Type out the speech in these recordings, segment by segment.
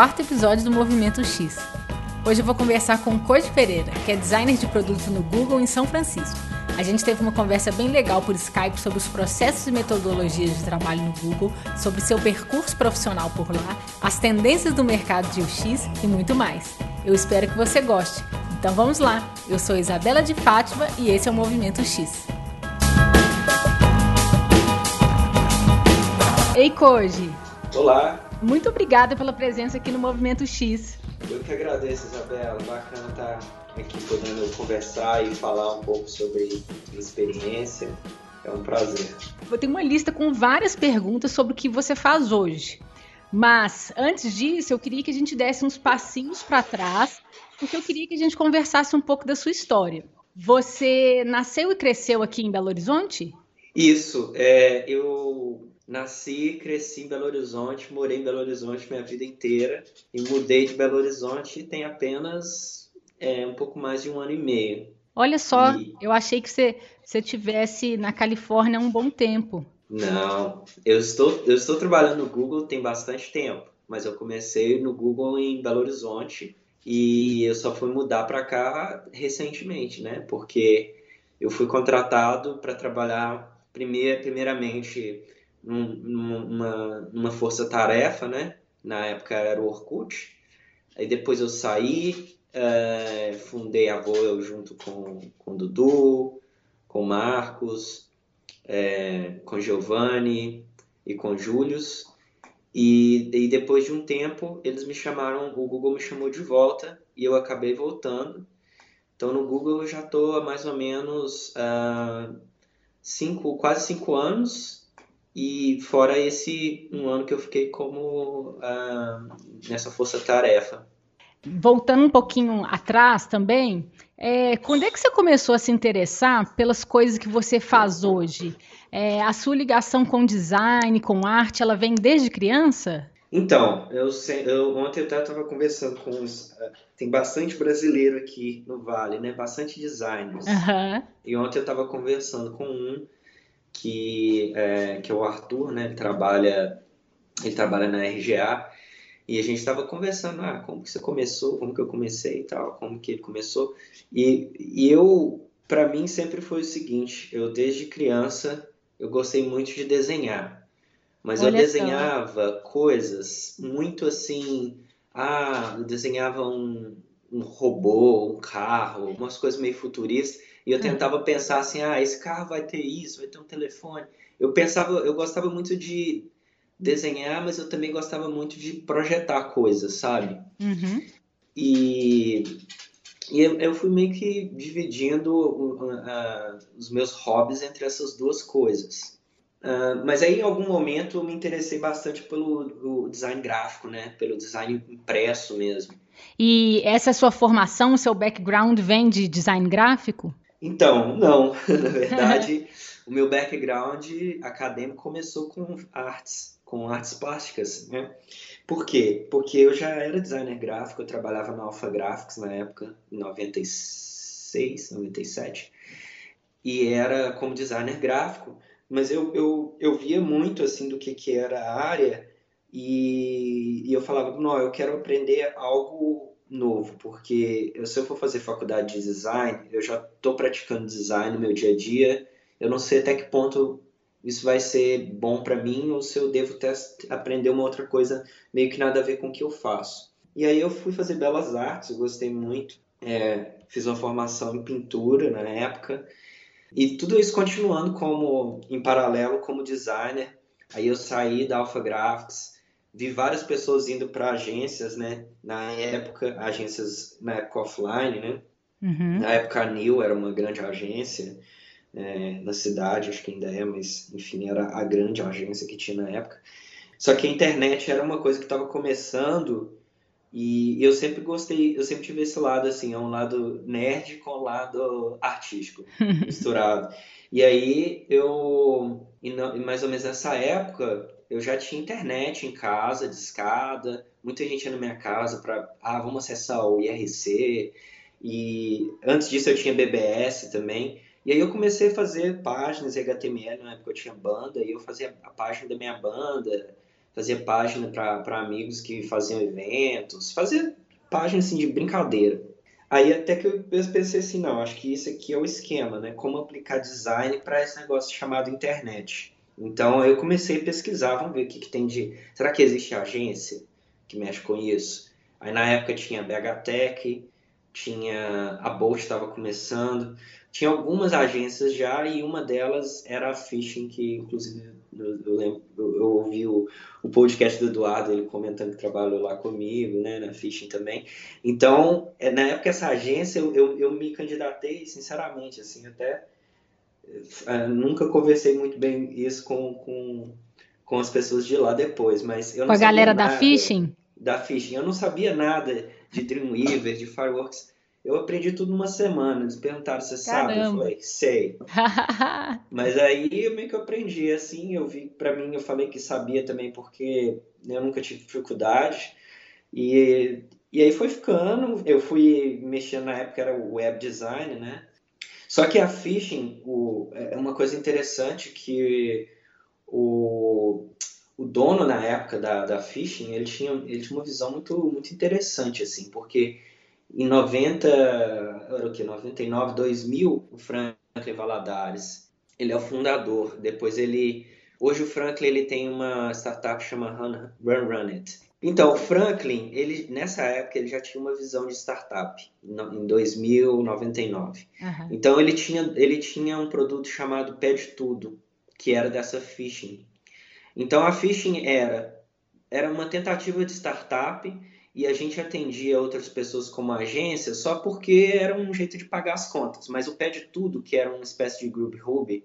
Quarto episódio do Movimento X. Hoje eu vou conversar com Koji Pereira, que é designer de produto no Google em São Francisco. A gente teve uma conversa bem legal por Skype sobre os processos e metodologias de trabalho no Google, sobre seu percurso profissional por lá, as tendências do mercado de UX e muito mais. Eu espero que você goste. Então vamos lá. Eu sou Isabela de Fátima e esse é o Movimento X. Ei, Koji! Olá! Muito obrigada pela presença aqui no Movimento X. Eu que agradeço, Isabela. Bacana estar aqui podendo conversar e falar um pouco sobre experiência. É um prazer. Eu tenho uma lista com várias perguntas sobre o que você faz hoje. Mas antes disso, eu queria que a gente desse uns passinhos para trás, porque eu queria que a gente conversasse um pouco da sua história. Você nasceu e cresceu aqui em Belo Horizonte? Isso. É, eu Nasci, cresci em Belo Horizonte, morei em Belo Horizonte minha vida inteira e mudei de Belo Horizonte tem apenas é, um pouco mais de um ano e meio. Olha só, e... eu achei que você, você tivesse na Califórnia há um bom tempo. Não, eu estou, eu estou trabalhando no Google tem bastante tempo, mas eu comecei no Google em Belo Horizonte e eu só fui mudar para cá recentemente, né? Porque eu fui contratado para trabalhar primeir, primeiramente numa, numa força-tarefa, né? Na época era o Orkut. Aí depois eu saí, é, fundei a Voel junto com, com o Dudu, com o Marcos, é, com Giovanni e com Július. E, e depois de um tempo, eles me chamaram, o Google me chamou de volta e eu acabei voltando. Então no Google eu já estou há mais ou menos uh, cinco, quase cinco anos e fora esse um ano que eu fiquei como uh, nessa força-tarefa. Voltando um pouquinho atrás também, é, quando é que você começou a se interessar pelas coisas que você faz hoje? É, a sua ligação com design, com arte, ela vem desde criança? Então, eu, eu ontem eu estava conversando com uns. Uh, tem bastante brasileiro aqui no Vale, né? Bastante designers. Uhum. E ontem eu estava conversando com um que é, que é o Arthur, né? Ele trabalha ele trabalha na RGA e a gente estava conversando, ah, como que você começou, como que eu comecei e tal, como que ele começou e, e eu para mim sempre foi o seguinte, eu desde criança eu gostei muito de desenhar, mas Olha eu desenhava só. coisas muito assim, ah, eu desenhava um, um robô, um carro, umas coisas meio futuristas e eu hum. tentava pensar assim, ah, esse carro vai ter isso, vai ter um telefone. Eu pensava, eu gostava muito de desenhar, mas eu também gostava muito de projetar coisas, sabe? Uhum. E, e eu, eu, fui meio que dividindo uh, uh, os meus hobbies entre essas duas coisas. Uh, mas aí, em algum momento, eu me interessei bastante pelo design gráfico, né? Pelo design impresso mesmo. E essa sua formação, o seu background vem de design gráfico? Então, não. Na verdade, o meu background acadêmico começou com artes, com artes plásticas, né? Por quê? Porque eu já era designer gráfico, eu trabalhava na Alpha Graphics na época, em 96, 97, e era como designer gráfico, mas eu, eu, eu via muito, assim, do que, que era a área, e, e eu falava, não, eu quero aprender algo novo, porque se eu for fazer faculdade de design, eu já estou praticando design no meu dia a dia, eu não sei até que ponto isso vai ser bom para mim ou se eu devo aprender uma outra coisa meio que nada a ver com o que eu faço. E aí eu fui fazer belas artes, eu gostei muito, é, fiz uma formação em pintura na época e tudo isso continuando como em paralelo como designer. Aí eu saí da Alpha Graphics vi várias pessoas indo para agências, né? Na época, agências na época offline, né? Uhum. Na época a New era uma grande agência é, na cidade, acho que ainda é, mas enfim, era a grande agência que tinha na época. Só que a internet era uma coisa que estava começando e eu sempre gostei, eu sempre tive esse lado assim, é um lado nerd com o lado artístico misturado. E aí eu, e mais ou menos nessa época, eu já tinha internet em casa, de escada, muita gente ia na minha casa para, ah, vamos acessar o IRC, e antes disso eu tinha BBS também, e aí eu comecei a fazer páginas HTML, na época eu tinha banda, e eu fazia a página da minha banda, fazia página para amigos que faziam eventos, fazia página assim de brincadeira. Aí até que eu pensei assim, não, acho que isso aqui é o esquema, né? Como aplicar design para esse negócio chamado internet. Então eu comecei a pesquisar, vamos ver o que, que tem de. Será que existe agência que mexe com isso? Aí na época tinha a BHTech, tinha a Bolt estava começando, tinha algumas agências já e uma delas era a Fishing, que inclusive eu, lembro, eu, ouvi o, o, podcast do Eduardo, ele comentando que trabalhou lá comigo, né, na Fishing também. Então, é, na época essa agência, eu, eu, eu me candidatei, sinceramente, assim, até nunca conversei muito bem isso com, com, com as pessoas de lá depois, mas eu não Com a galera da Fishing? Da Fishing. Eu não sabia nada de Dreamweaver, de Fireworks. Eu aprendi tudo numa semana. Eles perguntaram, você sabe? Eu falei, sei. Mas aí eu meio que aprendi, assim, eu vi, para mim, eu falei que sabia também porque eu nunca tive dificuldade. E, e aí foi ficando, eu fui mexendo na época, era o web design, né? Só que a phishing, o, é uma coisa interessante que o, o dono na época da, da phishing, ele tinha, ele tinha uma visão muito, muito interessante, assim, porque em 90, era o que, 99, 2000, o Franklin Valadares, ele é o fundador. Depois ele, hoje o Franklin ele tem uma startup chamada Run Run It. Então, o Franklin, ele nessa época ele já tinha uma visão de startup em 2099. Uhum. Então ele tinha ele tinha um produto chamado Pede Tudo, que era dessa phishing. Então a phishing era era uma tentativa de startup e a gente atendia outras pessoas como agência só porque era um jeito de pagar as contas. Mas o Pede Tudo, que era uma espécie de group Ruby,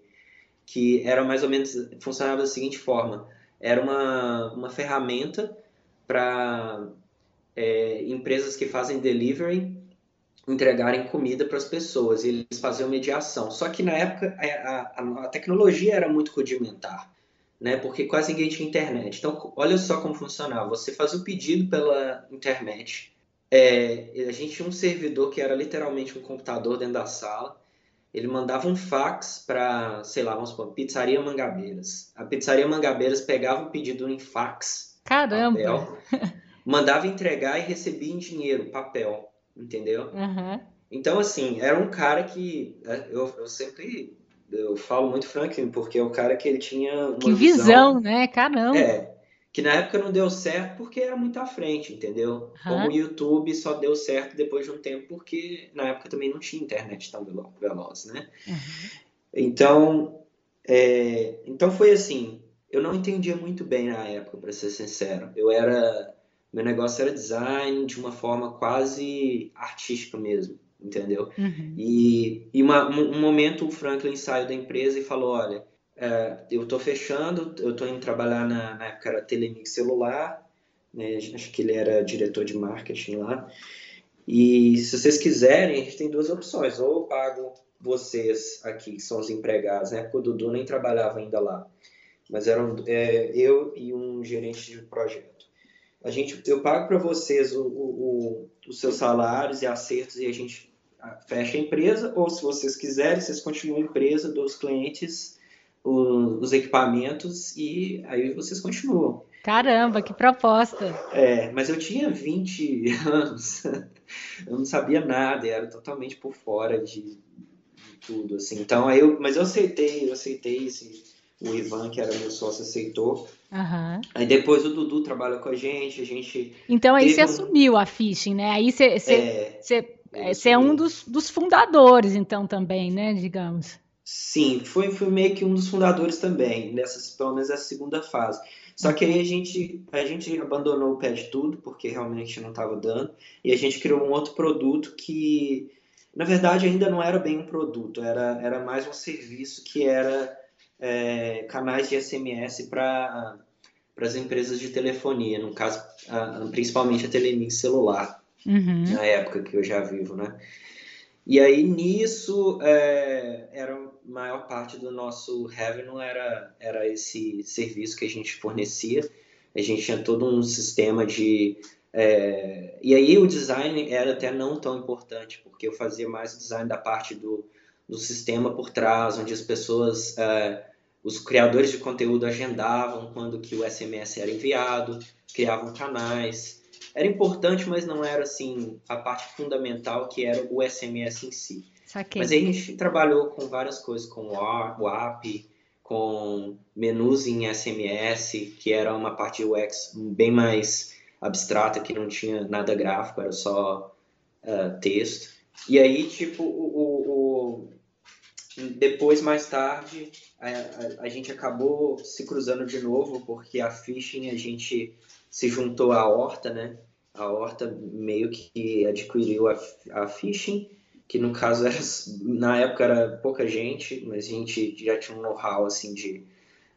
que era mais ou menos, funcionava da seguinte forma, era uma, uma ferramenta para é, empresas que fazem delivery entregarem comida para as pessoas e eles faziam mediação. Só que na época a, a, a tecnologia era muito rudimentar né? Porque quase ninguém tinha internet. Então, olha só como funcionava. Você fazia o pedido pela internet. É, a gente tinha um servidor que era literalmente um computador dentro da sala. Ele mandava um fax para, sei lá, vamos supor, Pizzaria Mangabeiras. A Pizzaria Mangabeiras pegava o pedido em fax. Caramba! Papel, mandava entregar e recebia em dinheiro, papel. Entendeu? Uhum. Então, assim, era um cara que é, eu, eu sempre eu falo muito Franklin porque é o cara que ele tinha uma que visão, visão, né? Caramba. É, que na época não deu certo porque era muito à frente, entendeu? Uhum. Como o YouTube só deu certo depois de um tempo porque na época também não tinha internet tão veloz, né? Uhum. Então, é, então foi assim. Eu não entendia muito bem na época, para ser sincero. Eu era, meu negócio era design de uma forma quase artística mesmo entendeu? Uhum. E, e uma, um momento o Franklin saiu da empresa e falou, olha, é, eu estou fechando, eu estou indo trabalhar na, na época era Telemix Celular, né, acho que ele era diretor de marketing lá, e se vocês quiserem, a gente tem duas opções, ou eu pago vocês aqui, que são os empregados, né, porque o Dudu nem trabalhava ainda lá, mas eram é, eu e um gerente de projeto. A gente, eu pago para vocês o, o, o, os seus salários e acertos e a gente fecha a empresa, ou se vocês quiserem, vocês continuam a empresa dos clientes, os, os equipamentos e aí vocês continuam. Caramba, que proposta! É, mas eu tinha 20 anos, eu não sabia nada, era totalmente por fora de, de tudo, assim. Então, aí eu, mas eu aceitei, eu aceitei esse, o Ivan, que era meu sócio, aceitou. Uhum. Aí depois o Dudu trabalha com a gente, a gente... Então aí você um... assumiu a phishing, né? Aí você, você, é... você é, é um dos, dos fundadores, então, também, né? Digamos. Sim, foi, foi meio que um dos fundadores também, nessas, pelo menos essa segunda fase. Só que aí a gente, a gente abandonou o pé de tudo, porque realmente não estava dando, e a gente criou um outro produto que, na verdade, ainda não era bem um produto, era, era mais um serviço que era é, canais de SMS para as empresas de telefonia, no caso, a, principalmente a Telemix celular uhum. na época que eu já vivo, né? E aí nisso é, era a maior parte do nosso revenue era, era esse serviço que a gente fornecia. A gente tinha todo um sistema de é, e aí o design era até não tão importante porque eu fazia mais o design da parte do, do sistema por trás, onde as pessoas é, os criadores de conteúdo agendavam quando que o SMS era enviado, criavam canais. Era importante, mas não era assim a parte fundamental que era o SMS em si. Saquei. Mas aí a gente trabalhou com várias coisas, com o app, com menus em SMS, que era uma parte UX bem mais abstrata, que não tinha nada gráfico, era só uh, texto. E aí, tipo, o, o, o... depois, mais tarde, a, a, a, gente acabou se cruzando de novo, porque a phishing a gente se juntou à Horta, né? A Horta meio que adquiriu a, a phishing que no caso era na época era pouca gente, mas a gente já tinha um know-how assim de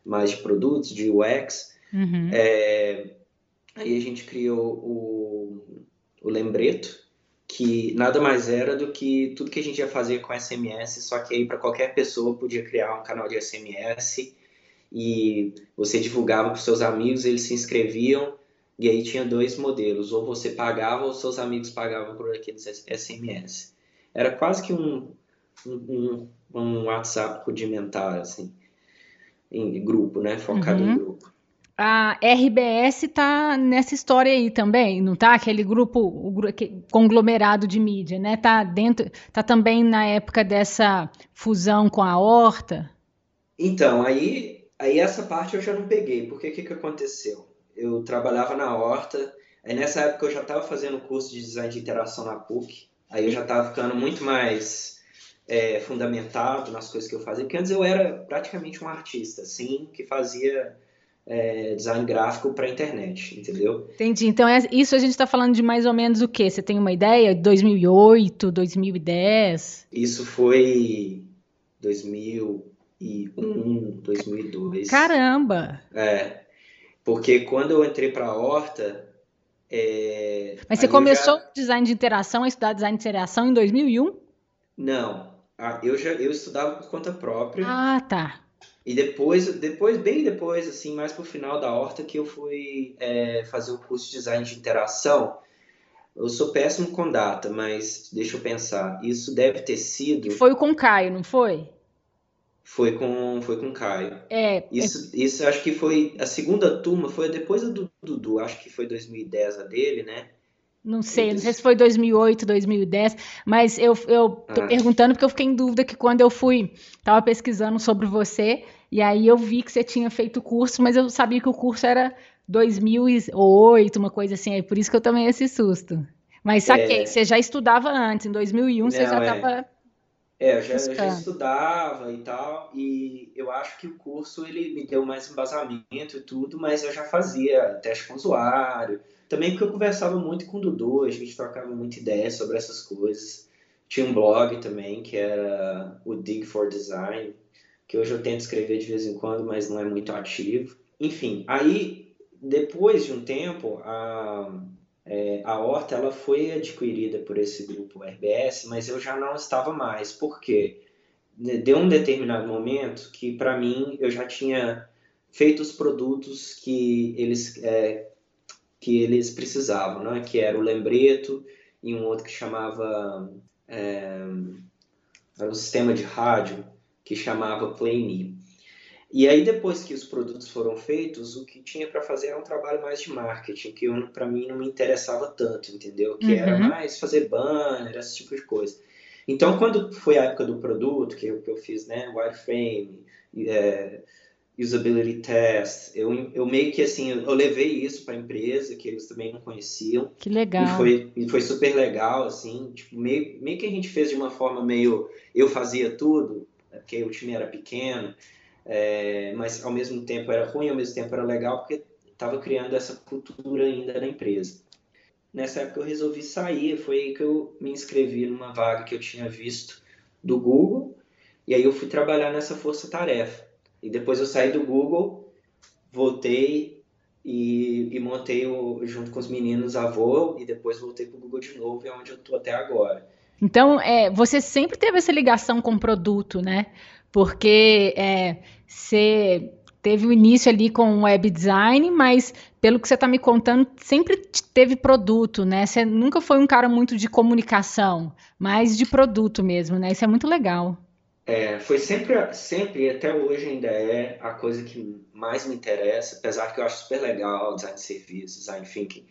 mais de produtos, de UX. Uhum. É, aí a gente criou o, o Lembreto, que nada mais era do que tudo que a gente ia fazer com SMS, só que aí para qualquer pessoa podia criar um canal de SMS e você divulgava para os seus amigos, eles se inscreviam e aí tinha dois modelos, ou você pagava ou seus amigos pagavam por aqueles SMS. Era quase que um, um, um WhatsApp rudimentar, assim, em grupo, né? Focado uhum. em grupo. A RBS tá nessa história aí também, não tá? Aquele grupo, conglomerado de mídia, né? Tá dentro, tá também na época dessa fusão com a Horta? Então, aí, aí essa parte eu já não peguei, porque o que, que aconteceu? Eu trabalhava na Horta, aí nessa época eu já estava fazendo curso de design de interação na PUC, Aí eu já estava ficando muito mais é, fundamentado nas coisas que eu fazia, porque antes eu era praticamente um artista, assim, que fazia é, design gráfico para internet, entendeu? Entendi. Então, é, isso a gente está falando de mais ou menos o quê? Você tem uma ideia? 2008, 2010? Isso foi 2001, 2002. Caramba! É, porque quando eu entrei para a Horta, é, Mas você começou já... design de interação, a estudar design de interação em 2001? Não, eu já eu estudava por conta própria. Ah, tá. E depois, depois bem depois, assim, mais pro final da horta, que eu fui é, fazer o curso de design de interação. Eu sou péssimo com data, mas deixa eu pensar. Isso deve ter sido. Foi com o Caio, não foi? Foi com, foi com o Caio. É. Isso, é... isso acho que foi. A segunda turma foi depois do Dudu, acho que foi 2010 a dele, né? Não sei, não sei se foi 2008, 2010, mas eu, eu tô ah. perguntando porque eu fiquei em dúvida que quando eu fui, tava pesquisando sobre você, e aí eu vi que você tinha feito o curso, mas eu sabia que o curso era 2008, uma coisa assim, é por isso que eu tomei esse susto. Mas saquei, é... você já estudava antes, em 2001 não, você já estava é... É, eu já, eu já, estudava e tal, e eu acho que o curso ele me deu mais embasamento e tudo, mas eu já fazia teste com usuário, também porque eu conversava muito com o Dudu, a gente trocava muita ideia sobre essas coisas. Tinha um blog também que era o Dig for Design, que hoje eu tento escrever de vez em quando, mas não é muito ativo. Enfim, aí depois de um tempo, a, é, a Horta ela foi adquirida por esse grupo RBS, mas eu já não estava mais. Por quê? Deu um determinado momento que, para mim, eu já tinha feito os produtos que eles, é, que eles precisavam, né? que era o Lembreto e um outro que chamava... É, era um sistema de rádio que chamava Play Me. E aí, depois que os produtos foram feitos, o que tinha para fazer era um trabalho mais de marketing, que para mim não me interessava tanto, entendeu? Que uhum. era mais fazer banner, esse tipo de coisa. Então, quando foi a época do produto, que eu, que eu fiz, né, wireframe, é, usability test, eu, eu meio que assim, eu levei isso para a empresa, que eles também não conheciam. Que legal. E foi, e foi super legal, assim, tipo, meio, meio que a gente fez de uma forma meio, eu fazia tudo, porque o time era pequeno, é, mas ao mesmo tempo era ruim, ao mesmo tempo era legal, porque estava criando essa cultura ainda na empresa. Nessa época eu resolvi sair, foi aí que eu me inscrevi numa vaga que eu tinha visto do Google, e aí eu fui trabalhar nessa força-tarefa. E depois eu saí do Google, voltei e, e montei o, junto com os meninos a Voo, e depois voltei para o Google de novo, é onde eu estou até agora. Então, é, você sempre teve essa ligação com o produto, né? Porque é, você teve o início ali com web design, mas pelo que você está me contando, sempre teve produto, né? Você nunca foi um cara muito de comunicação, mas de produto mesmo, né? Isso é muito legal. É, foi sempre, sempre e até hoje ainda é a coisa que mais me interessa, apesar que eu acho super legal design de serviço, design thinking,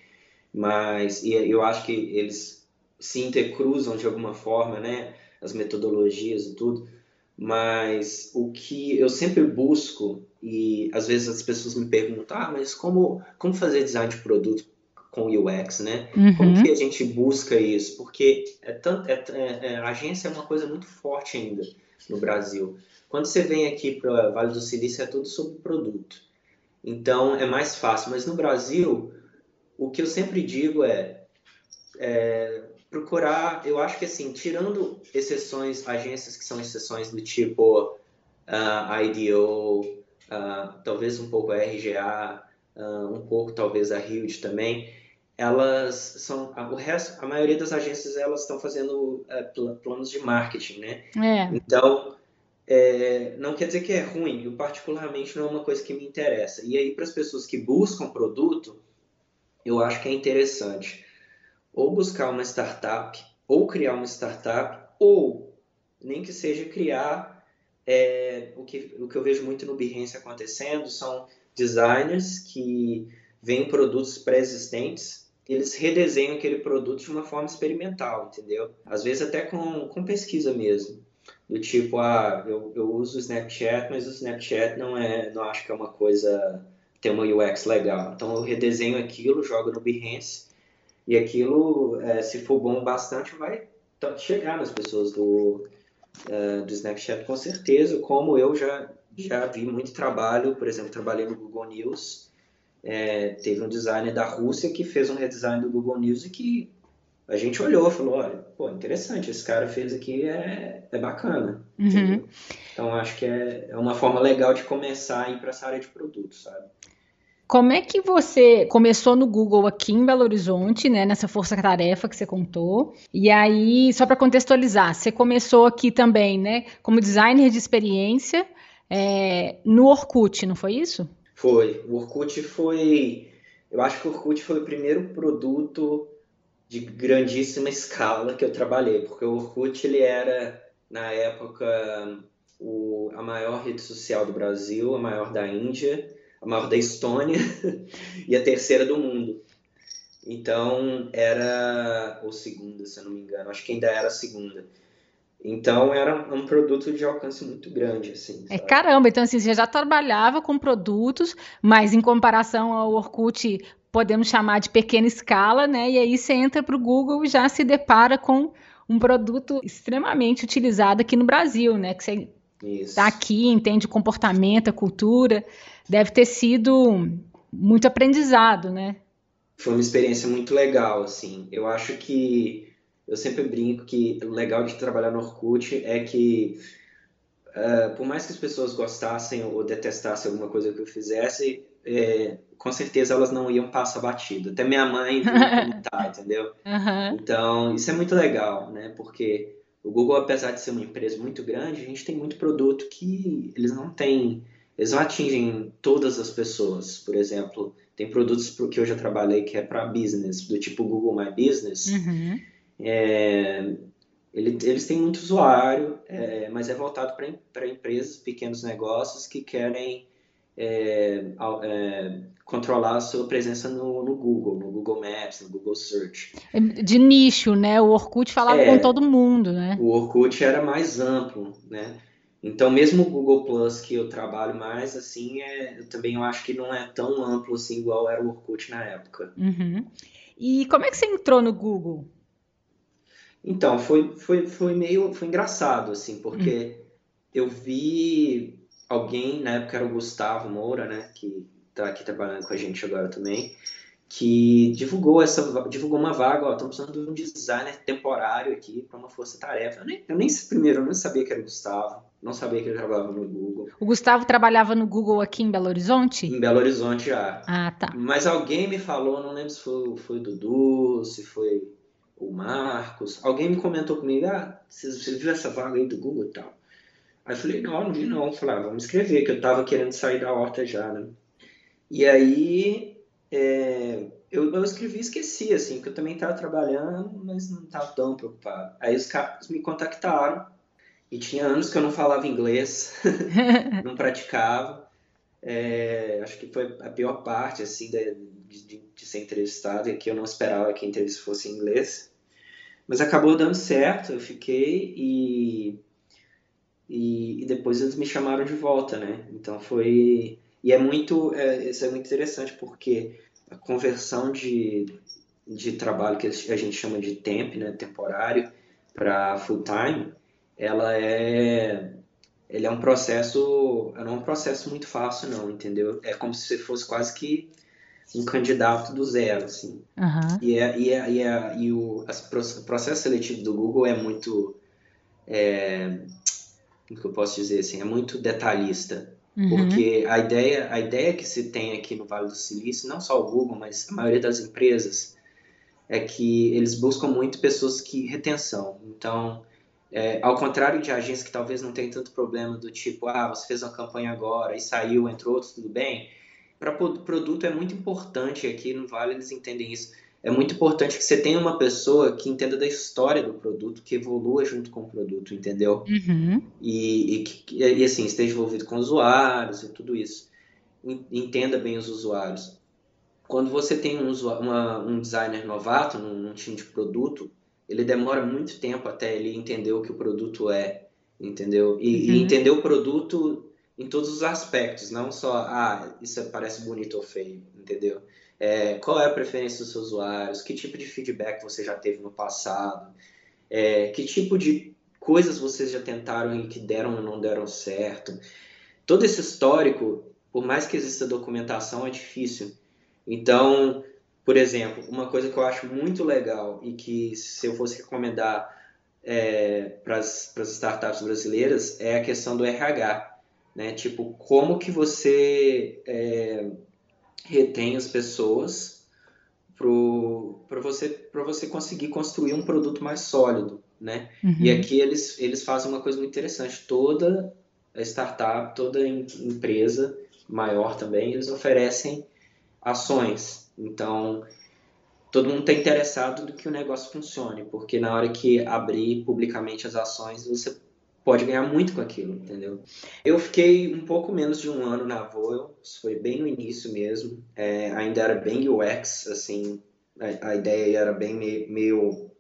mas e eu acho que eles se intercruzam de alguma forma, né, as metodologias e tudo, mas o que eu sempre busco e às vezes as pessoas me perguntam, ah, mas como como fazer design de produto com UX, né? Uhum. Como que a gente busca isso? Porque é tanto, é, é, a agência é uma coisa muito forte ainda no Brasil. Quando você vem aqui para Vale do Silício, é tudo sobre produto. Então, é mais fácil. Mas no Brasil, o que eu sempre digo é, é procurar, eu acho que assim, tirando exceções, agências que são exceções do tipo uh, ah, IDO, uh, ah, talvez um pouco a RGA, uh, um pouco talvez a Hild também, elas são o resto, a maioria das agências elas estão fazendo é, planos de marketing, né? É. Então é, não quer dizer que é ruim, eu particularmente não é uma coisa que me interessa. E aí para as pessoas que buscam produto, eu acho que é interessante ou buscar uma startup, ou criar uma startup, ou nem que seja criar é, o, que, o que eu vejo muito no Behance acontecendo são designers que veem produtos pré-existentes eles redesenham aquele produto de uma forma experimental, entendeu? Às vezes até com, com pesquisa mesmo. Do tipo, ah, eu, eu uso o Snapchat, mas o Snapchat não é, não acho que é uma coisa, tem uma UX legal. Então eu redesenho aquilo, jogo no Behance, e aquilo, é, se for bom bastante, vai chegar nas pessoas do, uh, do Snapchat com certeza, como eu já, já vi muito trabalho, por exemplo, trabalhei no Google News, é, teve um designer da Rússia que fez um redesign do Google News e que a gente olhou e falou, olha, pô, interessante, esse cara fez aqui, é, é bacana. Uhum. Então, acho que é, é uma forma legal de começar a ir para essa área de produtos, sabe? Como é que você começou no Google aqui em Belo Horizonte, né, nessa força-tarefa que você contou? E aí, só para contextualizar, você começou aqui também, né, como designer de experiência é, no Orkut, não foi isso? Foi. O Orkut foi. Eu acho que o Orkut foi o primeiro produto de grandíssima escala que eu trabalhei, porque o Orkut ele era, na época, o, a maior rede social do Brasil, a maior da Índia, a maior da Estônia e a terceira do mundo. Então, era. Ou segunda, se eu não me engano. Acho que ainda era a segunda. Então era um produto de alcance muito grande, assim. É caramba, então assim, você já trabalhava com produtos, mas em comparação ao Orkut, podemos chamar de pequena escala, né? E aí você entra para o Google e já se depara com um produto extremamente utilizado aqui no Brasil, né? Que você está aqui, entende o comportamento, a cultura. Deve ter sido muito aprendizado, né? Foi uma experiência muito legal, assim. Eu acho que eu sempre brinco que o legal de trabalhar no Orkut é que, uh, por mais que as pessoas gostassem ou detestassem alguma coisa que eu fizesse, é, com certeza elas não iam passar batido. Até minha mãe comentar, entendeu? Uhum. Então, isso é muito legal, né? Porque o Google, apesar de ser uma empresa muito grande, a gente tem muito produto que eles não têm, eles não atingem todas as pessoas. Por exemplo, tem produtos que eu já trabalhei que é para business, do tipo Google My Business. Uhum é, ele, eles têm muito usuário, é, mas é voltado para empresas, pequenos negócios que querem é, é, controlar a sua presença no, no, Google, no Google Maps, no Google Search. É de nicho, né? O Orkut falava com todo mundo, né? O Orkut era mais amplo, né? Então, mesmo o Google Plus, que eu trabalho mais, assim, é, eu também eu acho que não é tão amplo assim igual era o Orkut na época. Uhum. E como é que você entrou no Google? Então, foi, foi, foi meio foi engraçado, assim, porque hum. eu vi alguém, na época era o Gustavo Moura, né, que tá aqui trabalhando com a gente agora também, que divulgou essa divulgou uma vaga, ó, estamos precisando de um designer temporário aqui para uma força-tarefa. Eu nem, eu nem primeiro eu não sabia que era o Gustavo, não sabia que ele trabalhava no Google. O Gustavo trabalhava no Google aqui em Belo Horizonte? Em Belo Horizonte já. Ah, tá. Mas alguém me falou, não lembro se foi, foi o Dudu, se foi o Marcos, alguém me comentou comigo, ah, você, você viu essa vaga aí do Google e tal? Aí eu falei, não, não vi não. Falei, ah, vamos escrever, que eu tava querendo sair da horta já, né? E aí, é, eu, eu escrevi e esqueci, assim, porque eu também tava trabalhando, mas não tava tão preocupado. Aí os caras me contactaram, E tinha anos que eu não falava inglês, não praticava. É, acho que foi a pior parte, assim, de, de ser entrevistado, e que eu não esperava que a entrevista fosse em inglês. Mas acabou dando certo, eu fiquei e, e, e, depois eles me chamaram de volta, né? Então foi. E é muito. É, isso é muito interessante porque a conversão de, de trabalho que a gente chama de temp, né? Temporário, para full time, ela é. Ele é um processo. Não é um processo muito fácil, não, entendeu? É como se fosse quase que um candidato do zero, assim. Uhum. E, é, e, é, e, é, e o as, processo seletivo do Google é muito, é, como que eu posso dizer assim, é muito detalhista. Uhum. Porque a ideia, a ideia que se tem aqui no Vale do Silício, não só o Google, mas a maioria das empresas, é que eles buscam muito pessoas que retenção. Então, é, ao contrário de agências que talvez não tenham tanto problema do tipo, ah, você fez uma campanha agora e saiu, entrou outro, tudo bem para produto é muito importante, aqui no Vale eles entendem isso, é muito importante que você tenha uma pessoa que entenda da história do produto, que evolua junto com o produto, entendeu? Uhum. E, e, e, assim, esteja envolvido com usuários e tudo isso. Entenda bem os usuários. Quando você tem um, uma, um designer novato num, num time de produto, ele demora muito tempo até ele entender o que o produto é, entendeu? E, uhum. e entender o produto em todos os aspectos, não só, ah, isso parece bonito ou feio, entendeu? É, qual é a preferência dos seus usuários, que tipo de feedback você já teve no passado, é, que tipo de coisas vocês já tentaram e que deram ou não deram certo. Todo esse histórico, por mais que exista documentação, é difícil. Então, por exemplo, uma coisa que eu acho muito legal e que se eu fosse recomendar é, para as startups brasileiras é a questão do RH né? Tipo, como que você é, retém as pessoas para você, você conseguir construir um produto mais sólido, né? Uhum. E aqui eles, eles fazem uma coisa muito interessante. Toda startup, toda empresa maior também, eles oferecem ações. Então, todo mundo está interessado do que o negócio funcione, porque na hora que abrir publicamente as ações, você pode ganhar muito com aquilo, entendeu? Eu fiquei um pouco menos de um ano na Voel, foi bem no início mesmo, é, ainda era bem UX, assim, a, a ideia era bem meio, meio,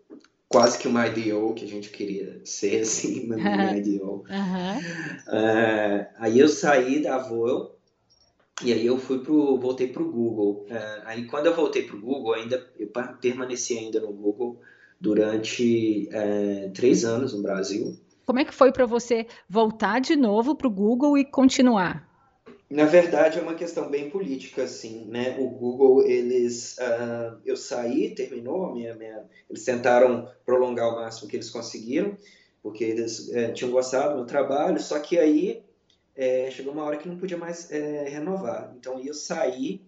quase que uma IDO que a gente queria ser, assim, uma IDO. Uhum. É, aí eu saí da Voel e aí eu fui pro, voltei para o Google. É, aí quando eu voltei para o Google, ainda eu permaneci ainda no Google durante é, três anos no Brasil. Como é que foi para você voltar de novo para o Google e continuar? Na verdade, é uma questão bem política, assim, né? O Google, eles, uh, eu saí, terminou, minha, minha, eles tentaram prolongar o máximo que eles conseguiram, porque eles é, tinham gostado do meu trabalho, só que aí é, chegou uma hora que não podia mais é, renovar. Então, eu saí,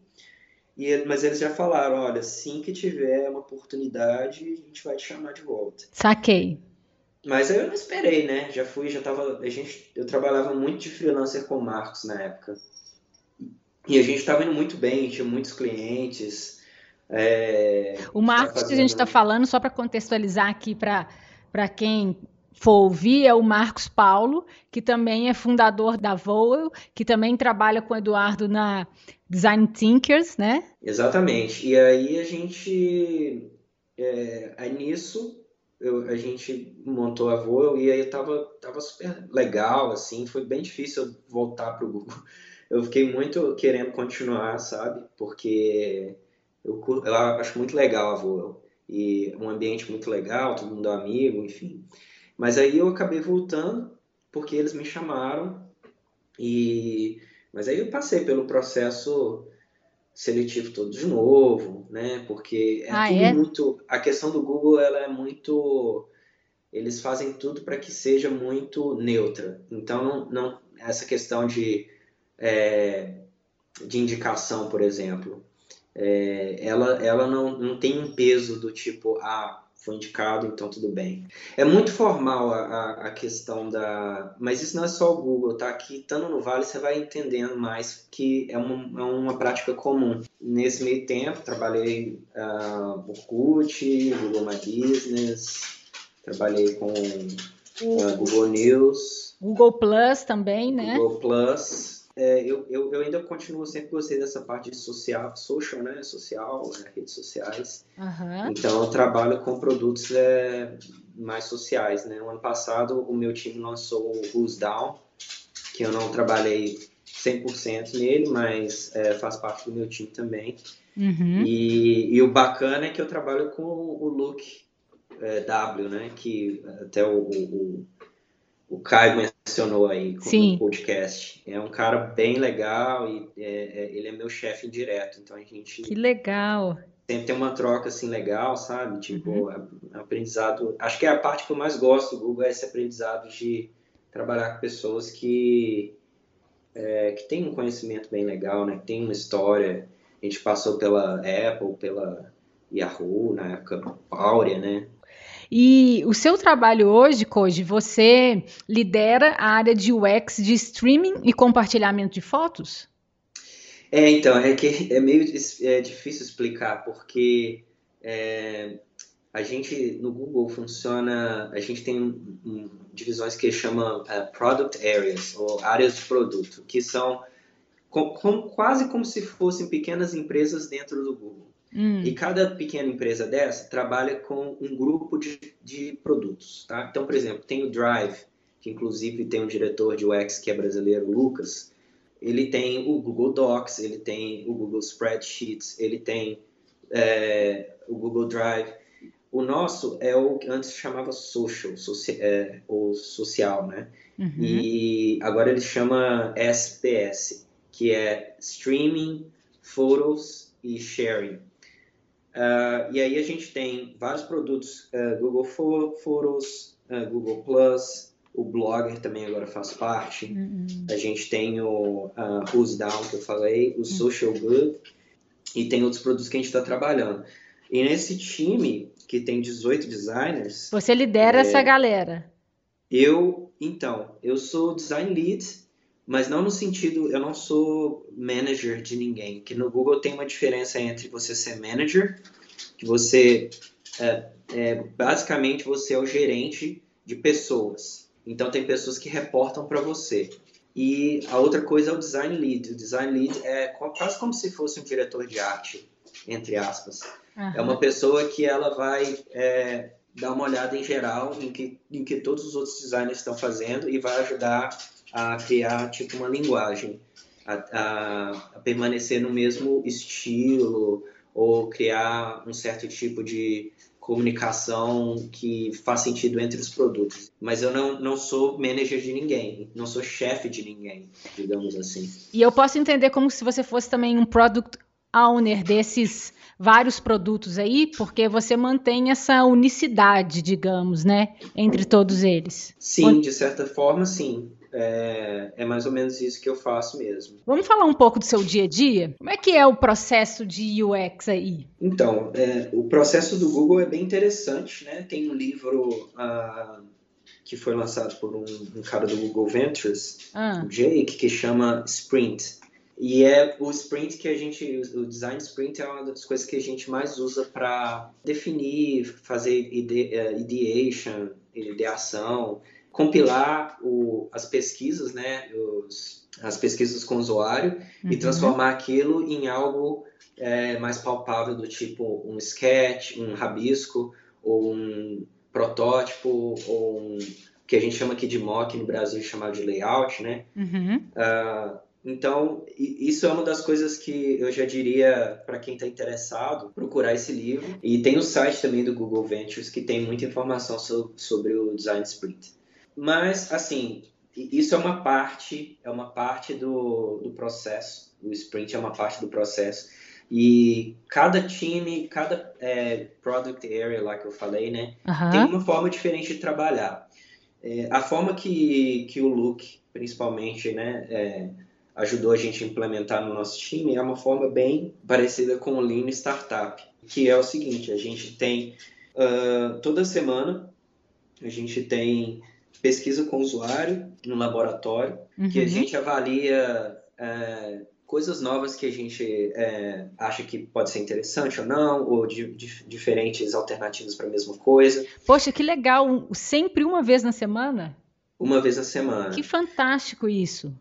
e, mas eles já falaram, olha, assim que tiver uma oportunidade, a gente vai te chamar de volta. Saquei. Mas eu não esperei, né? Já fui, já tava. A gente, eu trabalhava muito de freelancer com o Marcos na época. E a gente estava indo muito bem, tinha muitos clientes. É, o Marcos que a gente está falando, só para contextualizar aqui para quem for ouvir, é o Marcos Paulo, que também é fundador da Voel, que também trabalha com o Eduardo na Design Thinkers, né? Exatamente. E aí a gente. É, aí nisso eu, a gente montou a Voel e aí tava, tava super legal, assim, foi bem difícil voltar pro Google. Eu fiquei muito querendo continuar, sabe? Porque eu, eu acho muito legal a Voel. E um ambiente muito legal, todo mundo é amigo, enfim. Mas aí eu acabei voltando porque eles me chamaram e mas aí eu passei pelo processo seletivo todo de novo, né? Porque é ah, tudo é? muito. A questão do Google ela é muito. Eles fazem tudo para que seja muito neutra. Então, não, não essa questão de, é, de indicação, por exemplo, é, ela, ela não, não tem um peso do tipo, ah, foi indicado, então tudo bem. É muito formal a, a, questão da. Mas isso não é só o Google, tá? Aqui, estando no Vale, você vai entendendo mais que é uma, é uma prática comum. Nesse meio tempo, trabalhei uh, Orkut, Google My Business, trabalhei com uh, Google News. Google Plus também, né? Google Plus. É, eu, eu, eu, ainda continuo, sempre gostei dessa parte de social, social né? Social, né? redes sociais. Uhum. Então, eu trabalho com produtos é, mais sociais, né? O ano passado, o meu time lançou o Who's Down, que eu não trabalhei 100% nele, mas é, faz parte do meu time também. Uhum. E, e, o bacana é que eu trabalho com o Luke é, W, né? Que até o, o, o Caio mencionou aí Sim. no podcast. É um cara bem legal e é, é, ele é meu chefe indireto. Então a gente. Que legal! Sempre tem uma troca assim legal, sabe? Tipo, uhum. aprendizado. Acho que é a parte que eu mais gosto do Google é esse aprendizado de trabalhar com pessoas que, é, que têm um conhecimento bem legal, né? Que tem uma história a gente passou pela Apple, pela Yahoo, na época áurea, né? E o seu trabalho hoje, Koji, você lidera a área de UX de streaming e compartilhamento de fotos? É, então, é que é meio é difícil explicar, porque é, a gente, no Google, funciona, a gente tem um, um, divisões que chama uh, Product Areas, ou áreas de produto, que são com, com, quase como se fossem pequenas empresas dentro do Google. Hum. E cada pequena empresa dessa trabalha com um grupo de, de produtos. Tá? Então, por exemplo, tem o Drive, que inclusive tem um diretor de UX que é brasileiro, Lucas. Ele tem o Google Docs, ele tem o Google Spreadsheets, ele tem é, o Google Drive. O nosso é o que antes chamava social, é, ou social, né? Uhum. E agora ele chama SPS, que é Streaming, Photos e Sharing. Uh, e aí a gente tem vários produtos, uh, Google Photos, uh, Google Plus, o Blogger também agora faz parte. Uhum. A gente tem o uh, Who's Down, que eu falei, o uhum. Social Good, e tem outros produtos que a gente está trabalhando. E nesse time, que tem 18 designers... Você lidera é, essa galera. Eu, então, eu sou design lead mas não no sentido, eu não sou manager de ninguém, que no Google tem uma diferença entre você ser manager, que você, é, é, basicamente, você é o gerente de pessoas. Então, tem pessoas que reportam para você. E a outra coisa é o design lead. O design lead é quase como se fosse um diretor de arte, entre aspas. Uhum. É uma pessoa que ela vai é, dar uma olhada em geral em que, em que todos os outros designers estão fazendo e vai ajudar a criar tipo uma linguagem, a, a, a permanecer no mesmo estilo ou criar um certo tipo de comunicação que faz sentido entre os produtos. Mas eu não, não sou manager de ninguém, não sou chefe de ninguém, digamos assim. E eu posso entender como se você fosse também um product owner desses vários produtos aí, porque você mantém essa unicidade, digamos, né, entre todos eles. Sim, de certa forma, sim. É, é, mais ou menos isso que eu faço mesmo. Vamos falar um pouco do seu dia a dia? Como é que é o processo de UX aí? Então, é, o processo do Google é bem interessante, né? Tem um livro uh, que foi lançado por um, um, cara do Google Ventures, ah. o Jake, que chama Sprint. E é o sprint que a gente, o design sprint é uma das coisas que a gente mais usa para definir, fazer ide, uh, ideation, ideação, compilar o, as pesquisas, né, os, as pesquisas com o usuário uhum. e transformar aquilo em algo é, mais palpável do tipo um sketch, um rabisco ou um protótipo ou um que a gente chama aqui de mock no Brasil chamado de layout, né? Uhum. Uh, então, isso é uma das coisas que eu já diria para quem está interessado procurar esse livro. E tem o site também do Google Ventures que tem muita informação so sobre o Design Sprint. Mas, assim, isso é uma parte, é uma parte do, do processo. O sprint é uma parte do processo. E cada time, cada é, product area lá que eu falei, né, uhum. tem uma forma diferente de trabalhar. É, a forma que, que o Luke, principalmente, né, é, ajudou a gente a implementar no nosso time é uma forma bem parecida com o Lean Startup, que é o seguinte, a gente tem uh, toda semana a gente tem pesquisa com o usuário no laboratório, uhum. que a gente avalia é, coisas novas que a gente é, acha que pode ser interessante ou não, ou de, de, diferentes alternativas para a mesma coisa. Poxa, que legal! Sempre uma vez na semana? Uma vez na semana. Que fantástico isso!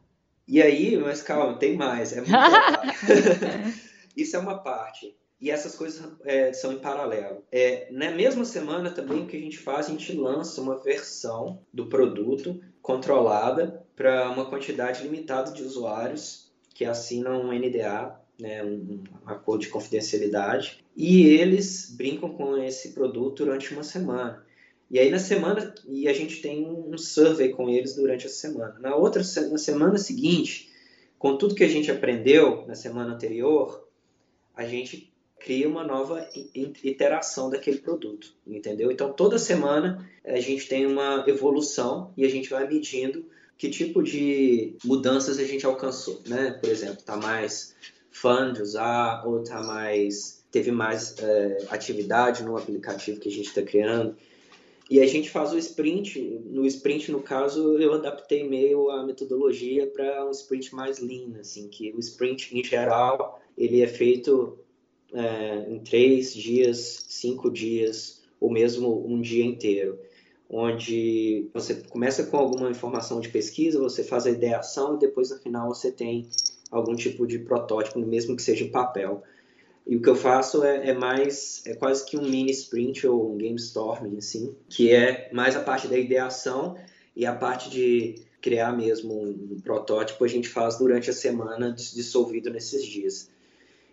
E aí, mas calma, tem mais. É muito Isso é uma parte. E essas coisas é, são em paralelo. É, na mesma semana também o que a gente faz, a gente lança uma versão do produto controlada para uma quantidade limitada de usuários que assinam um NDA, né, um, um acordo de confidencialidade, e eles brincam com esse produto durante uma semana. E aí na semana e a gente tem um survey com eles durante a semana. Na outra na semana seguinte, com tudo que a gente aprendeu na semana anterior, a gente cria uma nova iteração daquele produto, entendeu? Então toda semana a gente tem uma evolução e a gente vai medindo que tipo de mudanças a gente alcançou, né? Por exemplo, tá mais fã de usar ou tá mais teve mais é, atividade no aplicativo que a gente está criando. E a gente faz o sprint. No sprint, no caso, eu adaptei meio a metodologia para um sprint mais lean, assim, que o sprint em geral ele é feito é, em três dias, cinco dias, ou mesmo um dia inteiro, onde você começa com alguma informação de pesquisa, você faz a ideação e depois no final você tem algum tipo de protótipo, mesmo que seja em papel. E o que eu faço é, é, mais, é quase que um mini sprint ou um game storming, assim, que é mais a parte da ideação e a parte de criar mesmo um protótipo a gente faz durante a semana dissolvido nesses dias.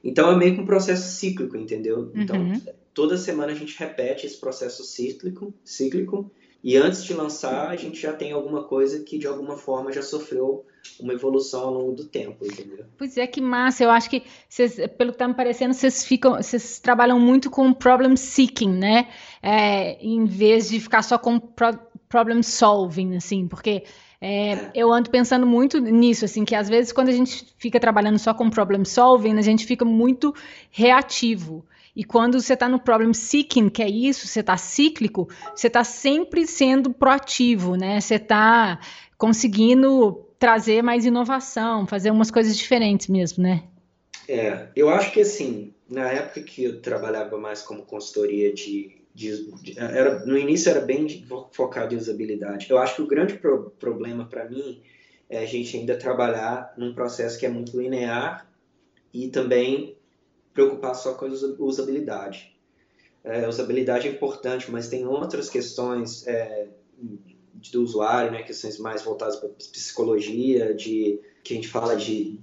Então é meio que um processo cíclico, entendeu? Então uhum. toda semana a gente repete esse processo cíclico, cíclico e antes de lançar a gente já tem alguma coisa que de alguma forma já sofreu uma evolução ao longo do tempo, entendeu? Pois é, que massa. Eu acho que, vocês, pelo que está me parecendo, vocês ficam, vocês trabalham muito com problem seeking, né? É, em vez de ficar só com pro, problem solving, assim, porque é, eu ando pensando muito nisso, assim, que às vezes quando a gente fica trabalhando só com problem solving, a gente fica muito reativo. E quando você está no problem seeking, que é isso, você está cíclico, você está sempre sendo proativo, né? Você está conseguindo trazer mais inovação, fazer umas coisas diferentes mesmo, né? É, eu acho que assim, na época que eu trabalhava mais como consultoria de de, de, era, no início era bem focado em usabilidade. Eu acho que o grande pro, problema para mim é a gente ainda trabalhar num processo que é muito linear e também preocupar só com a usabilidade. É, usabilidade é importante, mas tem outras questões é, do usuário, né, questões mais voltadas para psicologia, de que a gente fala de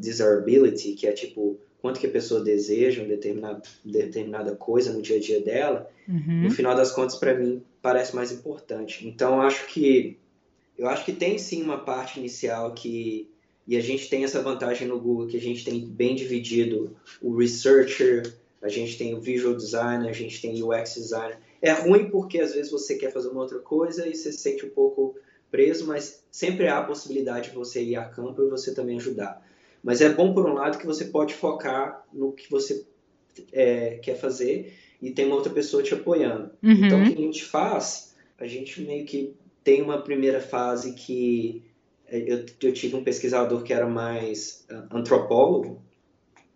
desirability, que é tipo quanto que a pessoa deseja uma determinada, determinada coisa no dia a dia dela, uhum. no final das contas, para mim, parece mais importante. Então, acho que eu acho que tem sim uma parte inicial que e a gente tem essa vantagem no Google que a gente tem bem dividido o researcher, a gente tem o visual designer, a gente tem o UX designer. É ruim porque às vezes você quer fazer uma outra coisa e você se sente um pouco preso, mas sempre há a possibilidade de você ir a campo e você também ajudar. Mas é bom, por um lado, que você pode focar no que você é, quer fazer e tem uma outra pessoa te apoiando. Uhum. Então, o que a gente faz? A gente meio que tem uma primeira fase que é, eu, eu tive um pesquisador que era mais ah, antropólogo,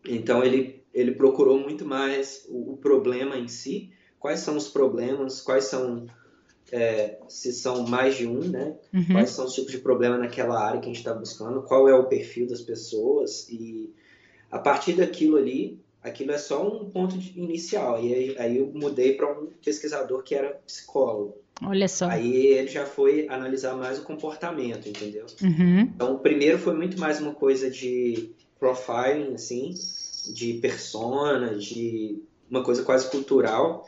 então ele, ele procurou muito mais o, o problema em si, quais são os problemas, quais são é, se são mais de um, né? Uhum. Quais são os tipos de problema naquela área que a gente está buscando, qual é o perfil das pessoas e a partir daquilo ali, aquilo é só um ponto inicial. E aí, aí eu mudei para um pesquisador que era psicólogo. Olha só. Aí ele já foi analisar mais o comportamento, entendeu? Uhum. Então, o primeiro foi muito mais uma coisa de profiling, assim, de persona, de uma coisa quase cultural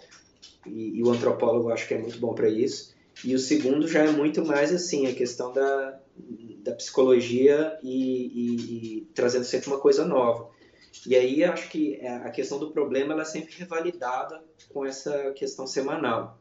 e, e o antropólogo acho que é muito bom para isso. E o segundo já é muito mais assim, a questão da, da psicologia e, e, e, trazendo sempre uma coisa nova. E aí acho que é, a questão do problema ela é sempre revalidada com essa questão semanal.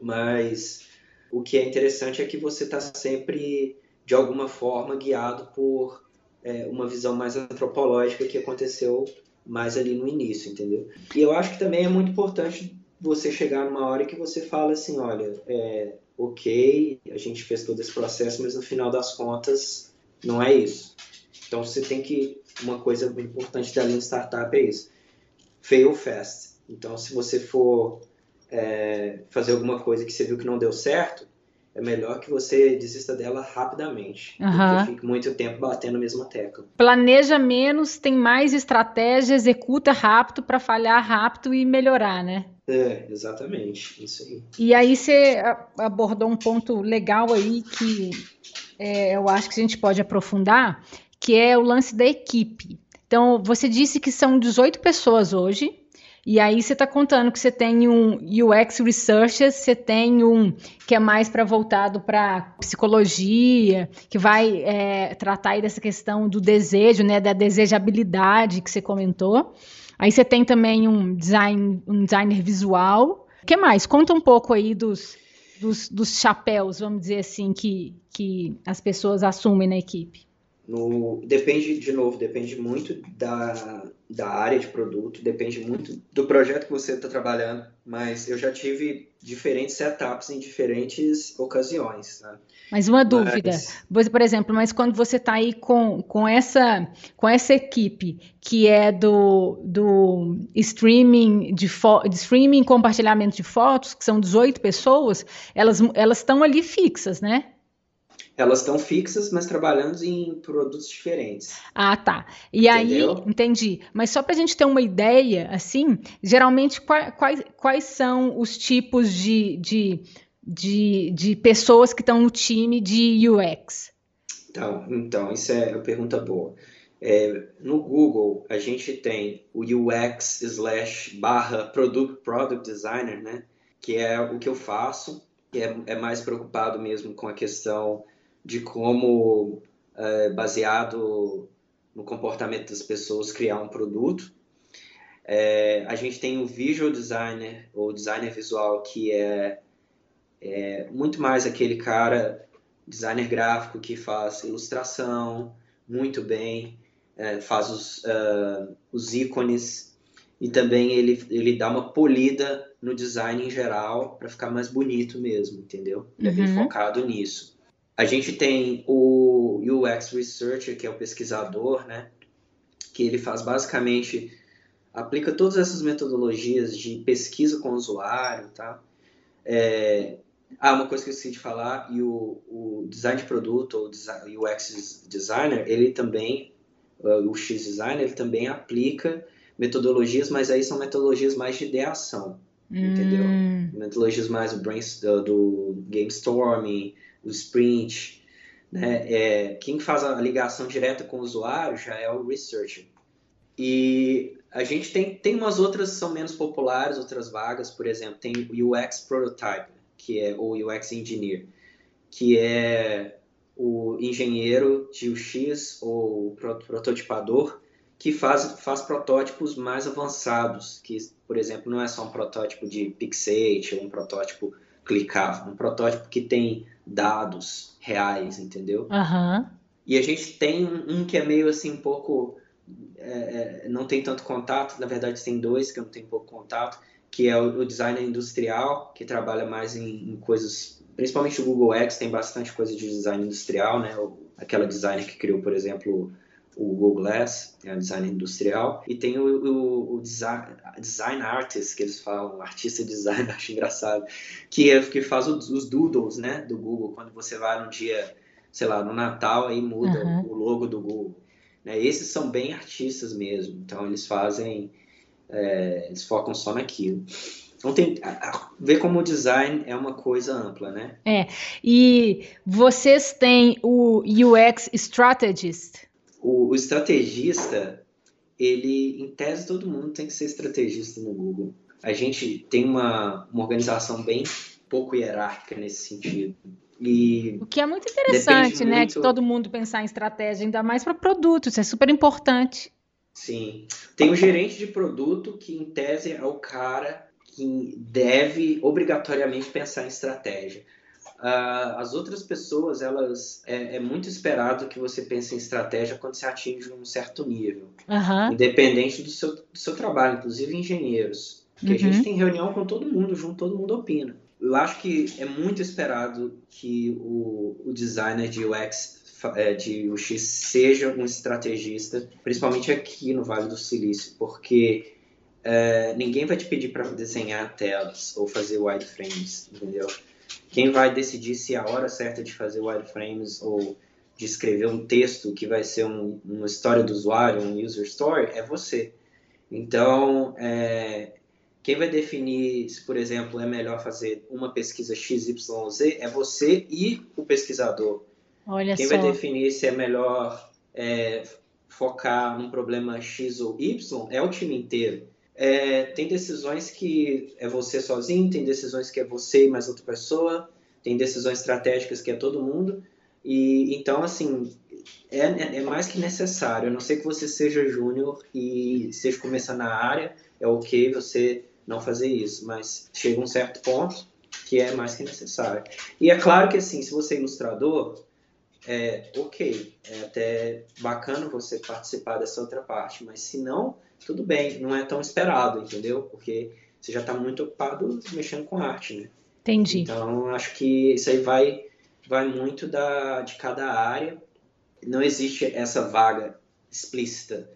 Mas o que é interessante é que você está sempre, de alguma forma, guiado por é, uma visão mais antropológica que aconteceu mais ali no início, entendeu? E eu acho que também é muito importante você chegar numa hora que você fala assim, olha, é, ok, a gente fez todo esse processo, mas no final das contas não é isso. Então você tem que uma coisa importante da linha startup é isso. Fail fast. Então, se você for é, fazer alguma coisa que você viu que não deu certo, é melhor que você desista dela rapidamente. Uhum. Porque fique muito tempo batendo a mesma tecla. Planeja menos, tem mais estratégia, executa rápido para falhar rápido e melhorar, né? É, exatamente, isso aí. E aí você abordou um ponto legal aí que é, eu acho que a gente pode aprofundar, que é o lance da equipe. Então, você disse que são 18 pessoas hoje, e aí você está contando que você tem um UX Researcher, você tem um que é mais para voltado para psicologia, que vai é, tratar aí dessa questão do desejo, né, da desejabilidade que você comentou. Aí você tem também um design, um designer visual. O que mais? Conta um pouco aí dos, dos, dos chapéus, vamos dizer assim, que, que as pessoas assumem na equipe. No, depende, de novo, depende muito da, da área de produto, depende muito do projeto que você está trabalhando, mas eu já tive diferentes setups em diferentes ocasiões. Né? Mas uma dúvida, mas... por exemplo, mas quando você está aí com, com, essa, com essa equipe que é do, do streaming de, de streaming compartilhamento de fotos, que são 18 pessoas, elas estão ali fixas, né? Elas estão fixas, mas trabalhando em produtos diferentes. Ah, tá. E Entendeu? aí, entendi. Mas só para a gente ter uma ideia, assim, geralmente quais, quais são os tipos de, de, de, de pessoas que estão no time de UX? Então, então isso é uma pergunta boa. É, no Google, a gente tem o UX slash barra product, product designer, né? Que é o que eu faço, que é, é mais preocupado mesmo com a questão de como, é, baseado no comportamento das pessoas, criar um produto. É, a gente tem o visual designer, ou designer visual, que é, é muito mais aquele cara, designer gráfico, que faz ilustração muito bem, é, faz os, uh, os ícones, e também ele, ele dá uma polida no design em geral para ficar mais bonito mesmo, entendeu? Ele é bem uhum. focado nisso. A gente tem o UX Researcher, que é o pesquisador, né? Que ele faz basicamente aplica todas essas metodologias de pesquisa com o usuário, tá? É, ah, uma coisa que eu esqueci de falar, e o, o design de produto, ou o UX designer, ele também, o X designer, ele também aplica metodologias, mas aí são metodologias mais de ideação, hum. entendeu? Metodologias mais do, do, do game storming, o sprint, né? É, quem faz a ligação direta com o usuário já é o researcher. E a gente tem, tem umas outras que são menos populares, outras vagas, por exemplo, tem o UX Prototype, que é o UX Engineer, que é o engenheiro de UX ou prototipador que faz, faz protótipos mais avançados, que, por exemplo, não é só um protótipo de Pixate ou um protótipo clicável, um protótipo que tem dados reais, entendeu? Uhum. E a gente tem um que é meio assim, um pouco. É, é, não tem tanto contato, na verdade tem dois que eu não tenho pouco contato, que é o, o designer industrial, que trabalha mais em, em, coisas. Principalmente o Google X tem bastante coisa de design industrial, né? O, aquela designer que criou, por exemplo, o Google Glass, é um design industrial, e tem o, o, o design, design, artist, que eles falam, artista design, acho engraçado, que, é, que faz os, os, doodles, né, do Google, quando você vai no dia, sei lá, no Natal, aí muda uhum. o logo do Google. Né? Esses são bem artistas mesmo, então eles fazem, é, eles focam só naquilo. Então tem ver como o design é uma coisa ampla, né? É. E vocês têm o UX strategist, o, o estrategista, ele, em tese, todo mundo tem que ser estrategista no Google. A gente tem uma, uma organização bem pouco hierárquica nesse sentido. E o que é muito interessante, né? Muito... De todo mundo pensar em estratégia, ainda mais para produtos, isso é super importante. Sim. Tem o gerente de produto, que em tese é o cara que deve obrigatoriamente pensar em estratégia. Uh, as outras pessoas, elas é, é, muito esperado que você pense em estratégia quando você atinge um certo nível, uhum. independente do seu, do seu trabalho, inclusive engenheiros. Porque uhum. a gente tem reunião com todo mundo, junto todo mundo opina. Eu acho que é muito esperado que o, o designer de UX é, de UX seja um estrategista, principalmente aqui no Vale do Silício, porque é, ninguém vai te pedir para desenhar telas ou fazer wireframes, entendeu? Quem vai decidir se é a hora certa de fazer wireframes ou de escrever um texto que vai ser um, uma história do usuário, um user story, é você. Então, é, quem vai definir se, por exemplo, é melhor fazer uma pesquisa XYZ é você e o pesquisador. Olha Quem só. vai definir se é melhor é, focar num problema X ou Y é o time inteiro. É, tem decisões que é você sozinho, tem decisões que é você e mais outra pessoa, tem decisões estratégicas que é todo mundo. E então, assim, é, é mais que necessário. A não ser que você seja júnior e esteja começando na área, é ok você não fazer isso, mas chega um certo ponto que é mais que necessário. E é claro que, assim, se você é ilustrador, é ok, é até bacana você participar dessa outra parte, mas se não, tudo bem, não é tão esperado, entendeu? Porque você já está muito ocupado mexendo com arte, né? Entendi. Então, acho que isso aí vai, vai muito da, de cada área. Não existe essa vaga explícita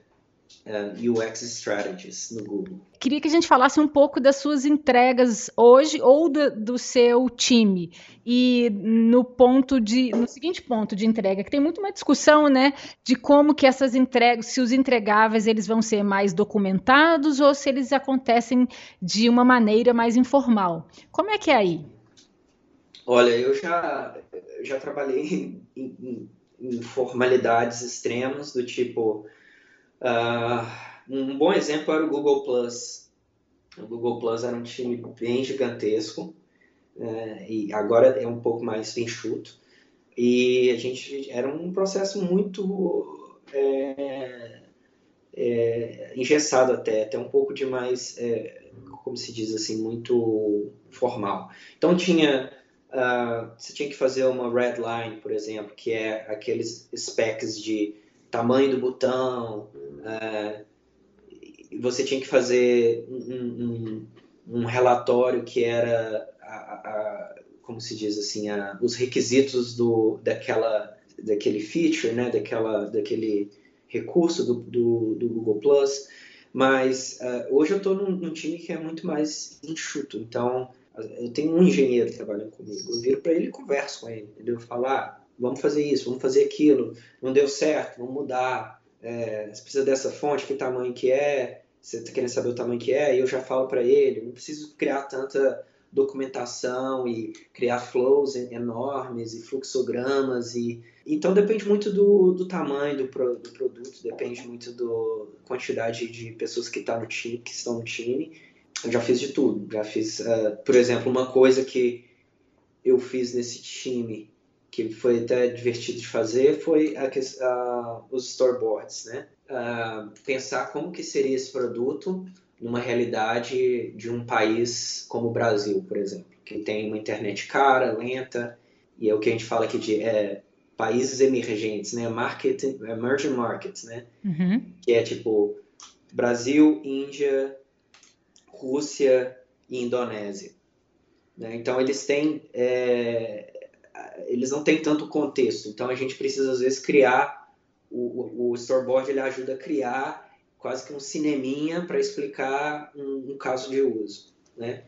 UX Strategies no Google. Queria que a gente falasse um pouco das suas entregas hoje ou do, do, seu time. E no ponto de no seguinte ponto de entrega que tem muito uma discussão né de como que essas entregas se os entregáveis eles vão ser mais documentados ou se eles acontecem de uma maneira mais informal. Como é que é aí? Olha eu já já trabalhei em, em, em formalidades extremas do tipo Uh, um bom exemplo era o Google Plus. O Google Plus era um time bem gigantesco uh, e agora é um pouco mais enxuto. E a gente era um processo muito é, é, engessado até, até um pouco demais, é, como se diz assim, muito formal. Então tinha uh, você tinha que fazer uma red line, por exemplo, que é aqueles specs de tamanho do botão, é, você tinha que fazer um, um, um relatório que era, a, a, como se diz assim, a, os requisitos do, daquela, daquele feature, né, daquela, daquele recurso do, do, do Google Plus. Mas uh, hoje eu estou num, num, time que é muito mais enxuto. Então, eu tenho um engenheiro trabalhando comigo. Eu viro para ele e converso com ele. Ele falar, ah, vamos fazer isso, vamos fazer aquilo, não deu certo, vamos mudar, é, você precisa dessa fonte, que tamanho que é, você está querendo saber o tamanho que é, e eu já falo para ele, não preciso criar tanta documentação e criar flows enormes e fluxogramas e então depende muito do, do tamanho do, pro, do produto depende muito da quantidade de pessoas que tá no time que estão no time. Eu já fiz de tudo já fiz uh, por exemplo uma coisa que eu fiz nesse time que foi até divertido de fazer foi a, a, os storyboards, né? Uh, pensar como que seria esse produto numa realidade de um país como o Brasil, por exemplo, que tem uma internet cara, lenta, e é o que a gente fala aqui de é, países emergentes, né? Market, emerging markets, né? Uhum. Que é tipo Brasil, Índia, Rússia e Indonésia. Né? Então eles têm é, eles não têm tanto contexto. Então a gente precisa às vezes criar o, o storyboard ele ajuda a criar quase que um cineminha para explicar um, um, caso de uso, né?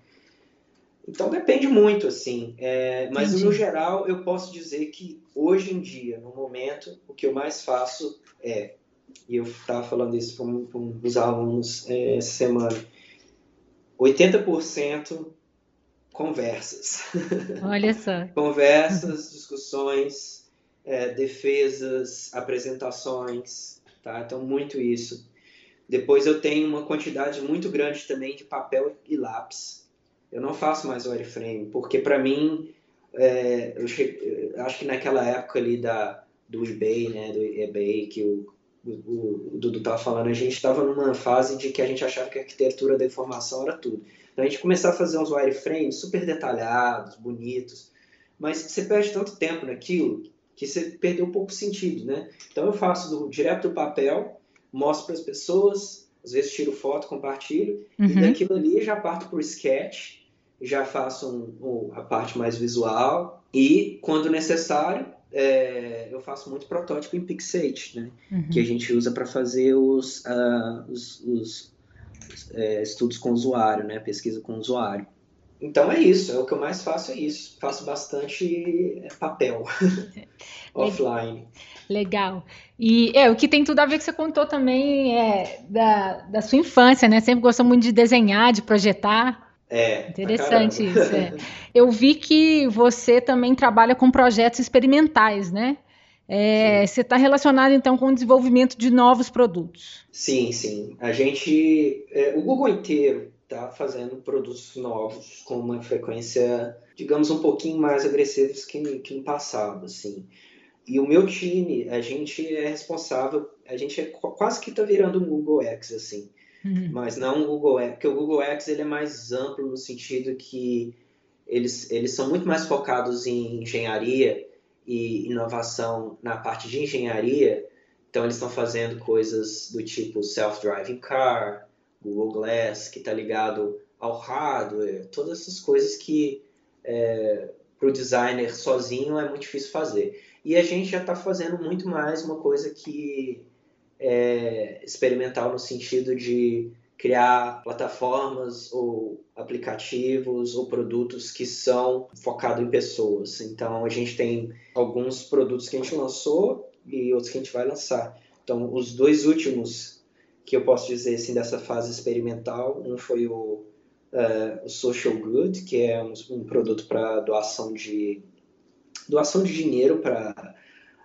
Então depende muito assim, é, mas Entendi. no geral eu posso dizer que hoje em dia, no momento, o que eu mais faço é, e eu estava falando isso com, com os alunos é, essa semana, 80% conversas. Olha só. conversas, discussões, é, defesas, apresentações, tá? Então, muito isso. Depois eu tenho uma quantidade muito grande também de papel e lápis. Eu não faço mais wireframe, porque para mim, é, eu, che... eu, acho que naquela época ali da, do eBay, né, do eBay, que o, o, o Dudu estava falando, a gente estava numa fase de que a gente achava que a arquitetura da informação era tudo. Então a gente começar a fazer uns wireframes super detalhados, bonitos, mas você perde tanto tempo naquilo que você perdeu um pouco o sentido, né? Então eu faço do, direto do papel, mostro para as pessoas, às vezes tiro foto, compartilho, uhum. e daquilo ali já parto por sketch, já faço um, um, a parte mais visual e, quando necessário, é, eu faço muito protótipo em Pixate, né? Uhum. Que a gente usa para fazer os, uh, os, os é, estudos com o usuário, né? Pesquisa com o usuário. Então é isso, é o que eu mais faço é isso. Faço bastante é, papel offline. Legal. E é, o que tem tudo a ver que você contou também é da, da sua infância, né? Sempre gostou muito de desenhar, de projetar. É. Interessante isso. É. Eu vi que você também trabalha com projetos experimentais, né? É, você está relacionado então com o desenvolvimento de novos produtos? Sim, sim. A gente, é, o Google inteiro está fazendo produtos novos com uma frequência, digamos, um pouquinho mais agressivos que, que no passado, assim. E o meu time, a gente é responsável, a gente é quase que está virando um Google X, assim. Uhum. Mas não o Google X, porque o Google X ele é mais amplo no sentido que eles, eles são muito mais focados em engenharia e inovação na parte de engenharia. Então eles estão fazendo coisas do tipo self-driving car, Google Glass, que está ligado ao hardware, todas essas coisas que é, para o designer sozinho é muito difícil fazer. E a gente já está fazendo muito mais uma coisa que é, experimental no sentido de criar plataformas ou aplicativos ou produtos que são focados em pessoas. Então a gente tem alguns produtos que a gente lançou e outros que a gente vai lançar. Então os dois últimos que eu posso dizer assim dessa fase experimental, um foi o, uh, o Social Good, que é um, um produto para doação de doação de dinheiro para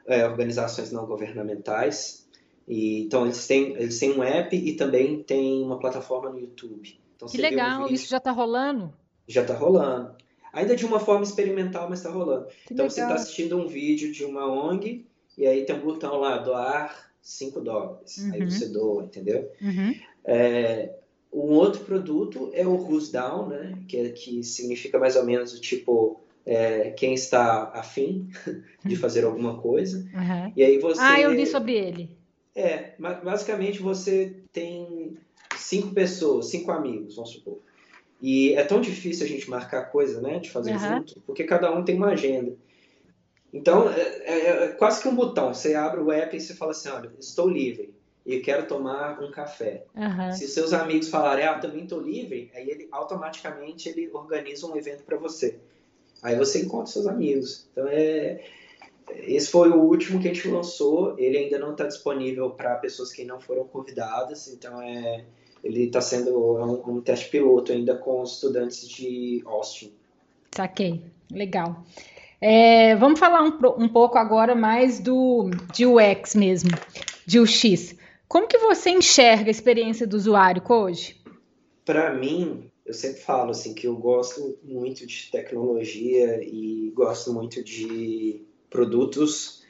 uh, organizações não governamentais e, então eles têm, eles têm um app e também tem uma plataforma no YouTube. Então, que legal, um isso já está rolando? Já está rolando. Ainda de uma forma experimental, mas está rolando. Que então legal. você está assistindo um vídeo de uma ONG e aí tem um botão lá, doar 5 dólares. Uhum. Aí você doa, entendeu? Uhum. É, um outro produto é o Who's Down, né? Que, é, que significa mais ou menos o tipo é, quem está afim de fazer alguma coisa. Uhum. E aí você. Ah, eu li sobre ele. É, basicamente você tem cinco pessoas, cinco amigos, vamos supor. E é tão difícil a gente marcar coisa, né, de fazer uhum. junto, porque cada um tem uma agenda. Então, é, é, é, quase que um botão. Você abre o app e você fala assim, olha, estou livre e quero tomar um café. Uhum. Se seus amigos falarem, ah, também estou livre, aí ele automaticamente ele organiza um evento para você. Aí você encontra seus amigos. Então é esse foi o último que a gente lançou. Ele ainda não está disponível para pessoas que não foram convidadas, então é, ele está sendo um, um, teste piloto ainda com os estudantes de Austin. Saquei, legal. É, vamos falar um, um, pouco agora mais do de UX mesmo, de UX. Como que você enxerga a experiência do usuário hoje? Para mim, eu sempre falo assim que eu gosto muito de tecnologia e gosto muito de produtos,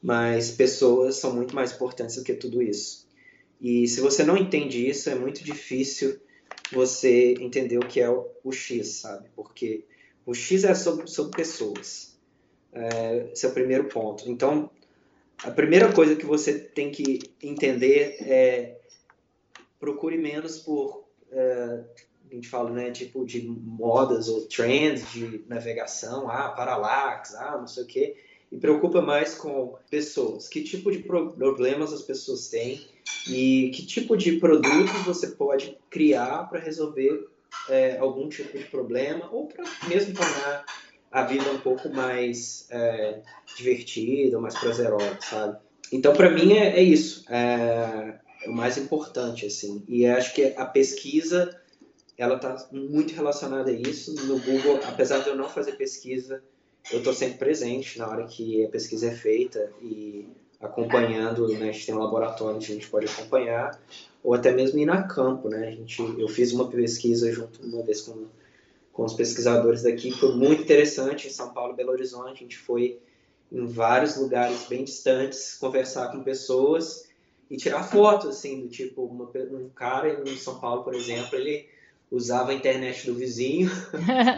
mas pessoas são muito mais importantes do que tudo isso. E se você não entende isso, é muito difícil você entender o que é o, X, sabe? Porque o X é sobre, sobre pessoas. É, esse é o primeiro ponto. Então, a primeira coisa que você tem que entender é procure menos por é, a gente fala, né, tipo de modas ou trends de navegação, ah, parallax, ah, não sei o quê e preocupa mais com pessoas, que tipo de problemas as pessoas têm e que tipo de produtos você pode criar para resolver é, algum tipo de problema ou para mesmo tornar a vida um pouco mais é, divertida, mais prazerosa, sabe? Então, para mim é, é isso, é, é, o mais importante, assim. E acho que a pesquisa ela está muito relacionada a isso. No Google, apesar de eu não fazer pesquisa eu estou sempre presente na hora que a pesquisa é feita e acompanhando, né, a gente tem um laboratório onde a gente pode acompanhar, ou até mesmo ir na campo, né, a gente, eu fiz uma pesquisa junto uma vez com, com os pesquisadores daqui, foi muito interessante, em São Paulo Belo Horizonte, a gente foi em vários lugares bem distantes, conversar com pessoas e tirar fotos, assim, do tipo, uma, um cara em São Paulo, por exemplo, ele usava a internet do vizinho,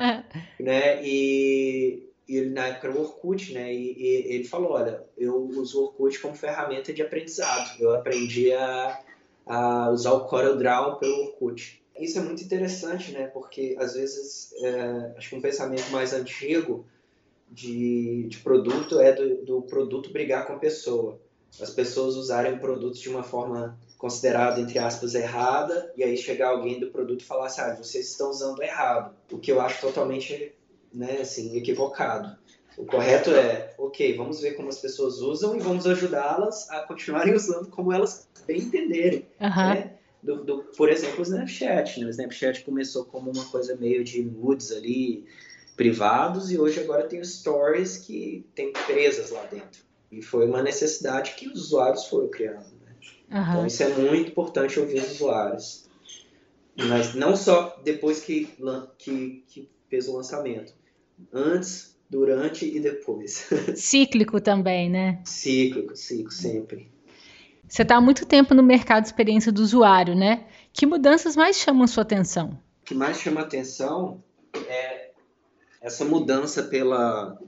né, e ele na época era o Orkut, né? E, e, ele falou, olha, eu uso o Orkut como ferramenta de aprendizado. Eu aprendi a, a usar o CorelDRAW pelo Orkut. Isso é muito interessante, né? Porque às vezes, é, acho que um pensamento mais antigo de, de produto é do, do produto brigar com a pessoa. As pessoas usarem o produto de uma forma considerada, entre aspas, errada, e aí chegar alguém do produto e falar assim, ah, vocês estão usando errado. O que eu acho totalmente né, assim, equivocado. O correto é, ok, vamos ver como as pessoas usam e vamos ajudá-las a continuarem usando como elas bem entenderem. Uhum. Né? Do, do, por exemplo, o Snapchat. Né? O Snapchat começou como uma coisa meio de nudes ali, privados, e hoje agora tem stories que tem presas lá dentro. E foi uma necessidade que os usuários foram criando. Né? Uhum. Então isso é muito importante ouvir os usuários. Mas não só depois que, que, que fez o lançamento. Antes, durante e depois. Cíclico também, né? Cíclico, cíclico, sempre. Você está há muito tempo no mercado de experiência do usuário, né? Que mudanças mais chamam sua atenção? O que mais chama atenção é essa mudança pela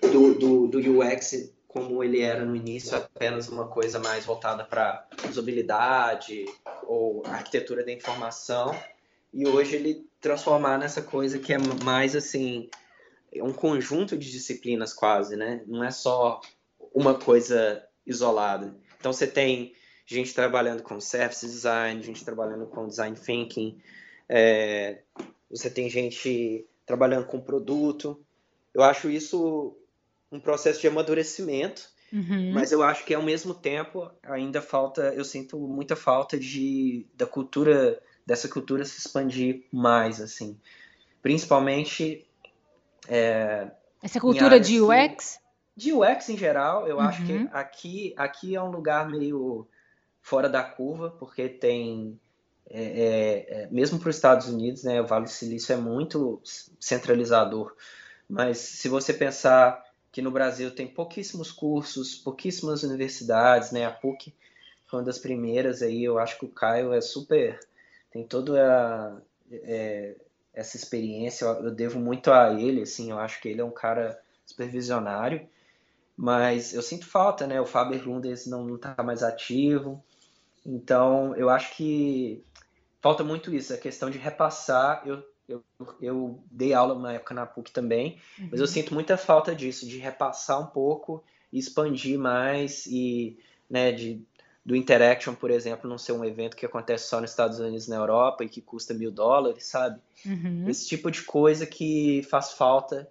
do, do, do UX como ele era no início apenas uma coisa mais voltada para usabilidade ou arquitetura da informação e hoje ele transformar nessa coisa que é mais assim é um conjunto de disciplinas quase, né? Não é só uma coisa isolada. Então você tem gente trabalhando com service design, gente trabalhando com design thinking, é, você tem gente trabalhando com produto. Eu acho isso um processo de amadurecimento, uhum. mas eu acho que ao mesmo tempo ainda falta, eu sinto muita falta de da cultura dessa cultura se expandir mais assim, principalmente é, essa cultura de UX. De UX em geral, eu uhum. acho que uhum. aqui aqui é um lugar meio fora da curva, porque tem é, é, é mesmo para os Estados Unidos, né, o Vale do Silício é muito centralizador. Mas se você pensar que no Brasil tem pouquíssimos cursos, pouquíssimas universidades, né? A PUC foi uma das primeiras aí. Eu acho que o Caio é super, tem toda é, essa experiência. Eu devo muito a ele, assim. Eu acho que ele é um cara super visionário. Mas eu sinto falta, né? O Faber Lundes não está mais ativo. Então, eu acho que falta muito isso, a questão de repassar. Eu eu, eu dei aula na época na PUC também, uhum. mas eu uhum. sinto muita falta disso, de repassar um pouco e expandir mais e, né, de, do Interaction, por exemplo, não ser um evento que acontece só nos Estados Unidos e na Europa e que custa mil dólares, sabe? Uhum. Esse tipo de coisa que faz falta.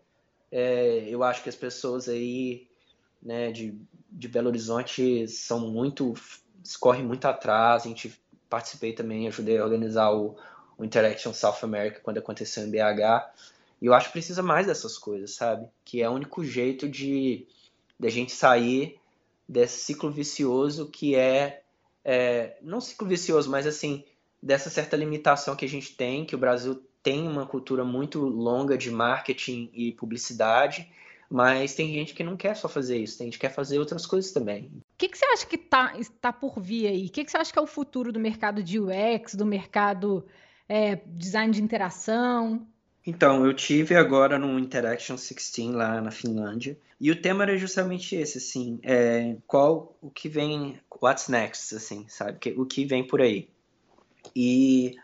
É, eu acho que as pessoas aí, né, de, de Belo Horizonte são muito, escorrem muito atrás. A gente participei também, ajudei a organizar o, o Interaction South America quando aconteceu em BH. E eu acho que precisa mais dessas coisas, sabe? Que é o único jeito de, de a gente sair desse ciclo vicioso que é, é, não ciclo vicioso, mas assim, dessa certa limitação que a gente tem, que o Brasil tem uma cultura muito longa de marketing e publicidade, mas tem gente que não quer só fazer isso, tem gente que quer fazer outras coisas também. O que, que você acha que tá, está por vir aí? O que, que você acha que é o futuro do mercado de UX, do mercado é, design de interação? Então, eu tive agora no Interaction 16 lá na Finlândia, e o tema era justamente esse, assim, é, qual o que vem, what's next, assim, sabe, o que vem por aí. E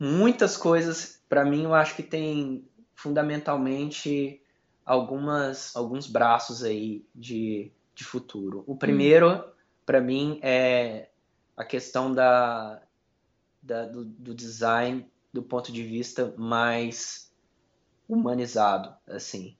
muitas coisas, para mim, eu acho que tem fundamentalmente algumas alguns braços aí de, de futuro. O primeiro, hum. para mim, é a questão da da, do, do design do ponto de vista mais humanizado, assim.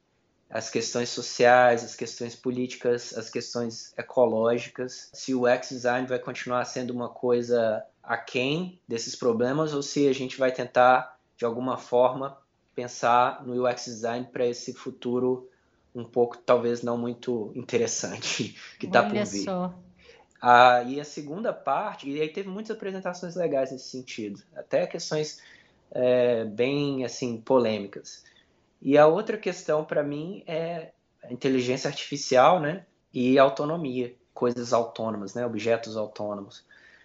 As questões sociais, as questões políticas, as questões ecológicas. Se o X-Design vai continuar sendo uma coisa aquém desses problemas ou se a gente vai tentar, de alguma forma, pensar no UX Design para esse futuro um pouco, talvez não muito interessante que está por vir. Só. Ah, e a segunda parte, e aí teve muitas apresentações legais nesse sentido, até questões é, bem assim polêmicas. E a outra questão para mim é inteligência artificial, né? E autonomia, coisas autônomas, né? Objetos autônomos.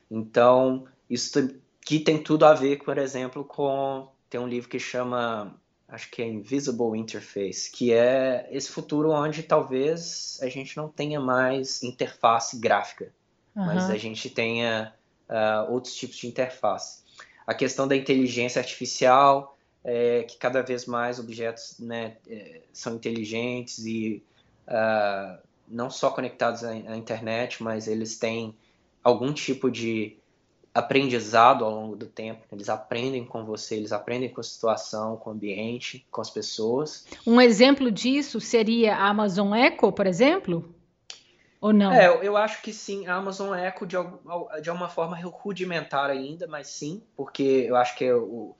Então, isso que tem tudo a ver, por exemplo, com tem um livro que chama acho que é Invisible Interface, que é esse futuro onde talvez a gente não tenha mais interface gráfica uhum. mas a gente tenha uh, outros tipos de interface. A questão da inteligência artificial é, que cada vez mais objetos né, é, são inteligentes e uh, não só conectados à, à, internet, mas eles têm algum tipo de aprendizado ao longo do tempo. Eles aprendem com você, eles aprendem com a situação, com o ambiente, com as pessoas. Um exemplo disso seria a Amazon Echo, por exemplo? Ou não? É, eu acho que sim. A Amazon Echo, de, de uma forma rudimentar ainda, mas sim, porque eu acho que o,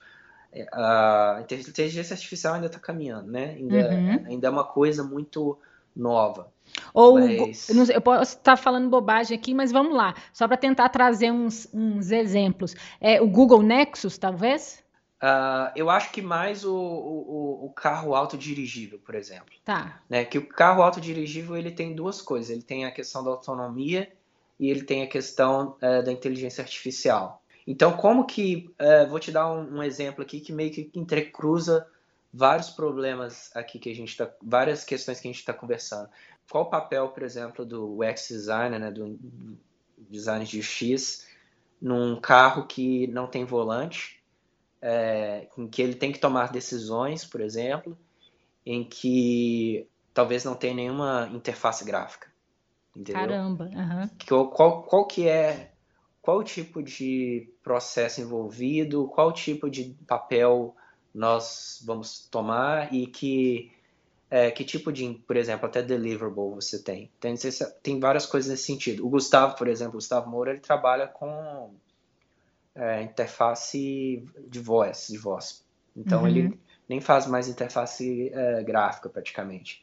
a inteligência artificial ainda está caminhando, né? Ainda, uhum. ainda é uma coisa muito nova. Ou mas... eu posso estar falando bobagem aqui, mas vamos lá, só para tentar trazer uns, uns exemplos. É o Google Nexus, talvez? Uh, eu acho que mais o, o, o, carro autodirigível, por exemplo. Tá. Né? Que o carro autodirigível ele tem duas coisas. Ele tem a questão da autonomia e ele tem a questão uh, da inteligência artificial. Então, como que. Uh, vou te dar um, um, exemplo aqui que meio que entrecruza vários problemas aqui que a gente está. várias questões que a gente está conversando. Qual o papel, por exemplo, do UX designer, né, do design de X, num carro que não tem volante? é, em que ele tem que tomar decisões, por exemplo, em que talvez não tenha nenhuma interface gráfica. Entendeu? Caramba. Uhum. Qual, qual, qual que é qual o tipo de processo envolvido, qual tipo de papel nós vamos tomar e que é, que tipo de, por exemplo, até deliverable você tem. Tem, tem várias coisas nesse sentido. O Gustavo, por exemplo, o Gustavo Moura, ele trabalha com é, interface de voz, de voz. Então uhum. ele nem faz mais interface é, gráfica praticamente.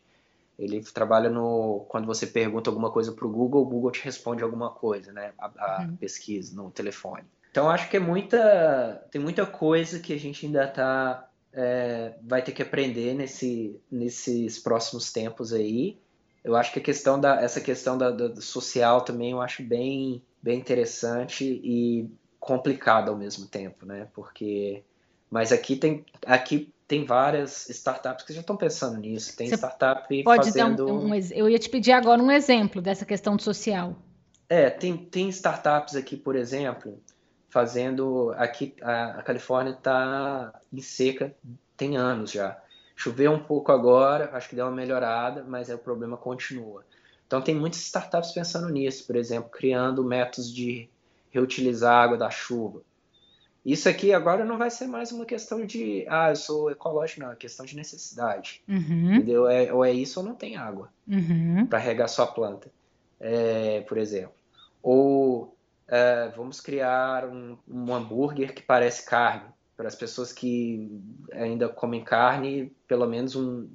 Ele trabalha no quando você pergunta alguma coisa para o Google, o Google te responde alguma coisa, né? A, a uhum. pesquisa no telefone. Então acho que é muita tem muita coisa que a gente ainda tá é, vai ter que aprender nesse, nesses próximos tempos aí. Eu acho que a questão da essa questão da, da social também eu acho bem bem interessante e complicado ao mesmo tempo, né? Porque mas aqui tem aqui tem várias startups que já estão pensando nisso. Tem Você startup pode fazendo. Dar um, um, eu ia te pedir agora um exemplo dessa questão social. É, tem, tem startups aqui, por exemplo, fazendo. Aqui a, a Califórnia está em seca tem anos já. Choveu um pouco agora, acho que deu uma melhorada, mas é, o problema continua. Então tem muitas startups pensando nisso, por exemplo, criando métodos de reutilizar a água da chuva. Isso aqui agora não vai ser mais uma questão de, ah, eu sou ecológico, não, é questão de necessidade. Uhum. Entendeu? É, ou é isso ou não tem água uhum. para regar sua planta, é, por exemplo. Ou é, vamos criar um, um hambúrguer que parece carne, para as pessoas que ainda comem carne, pelo menos um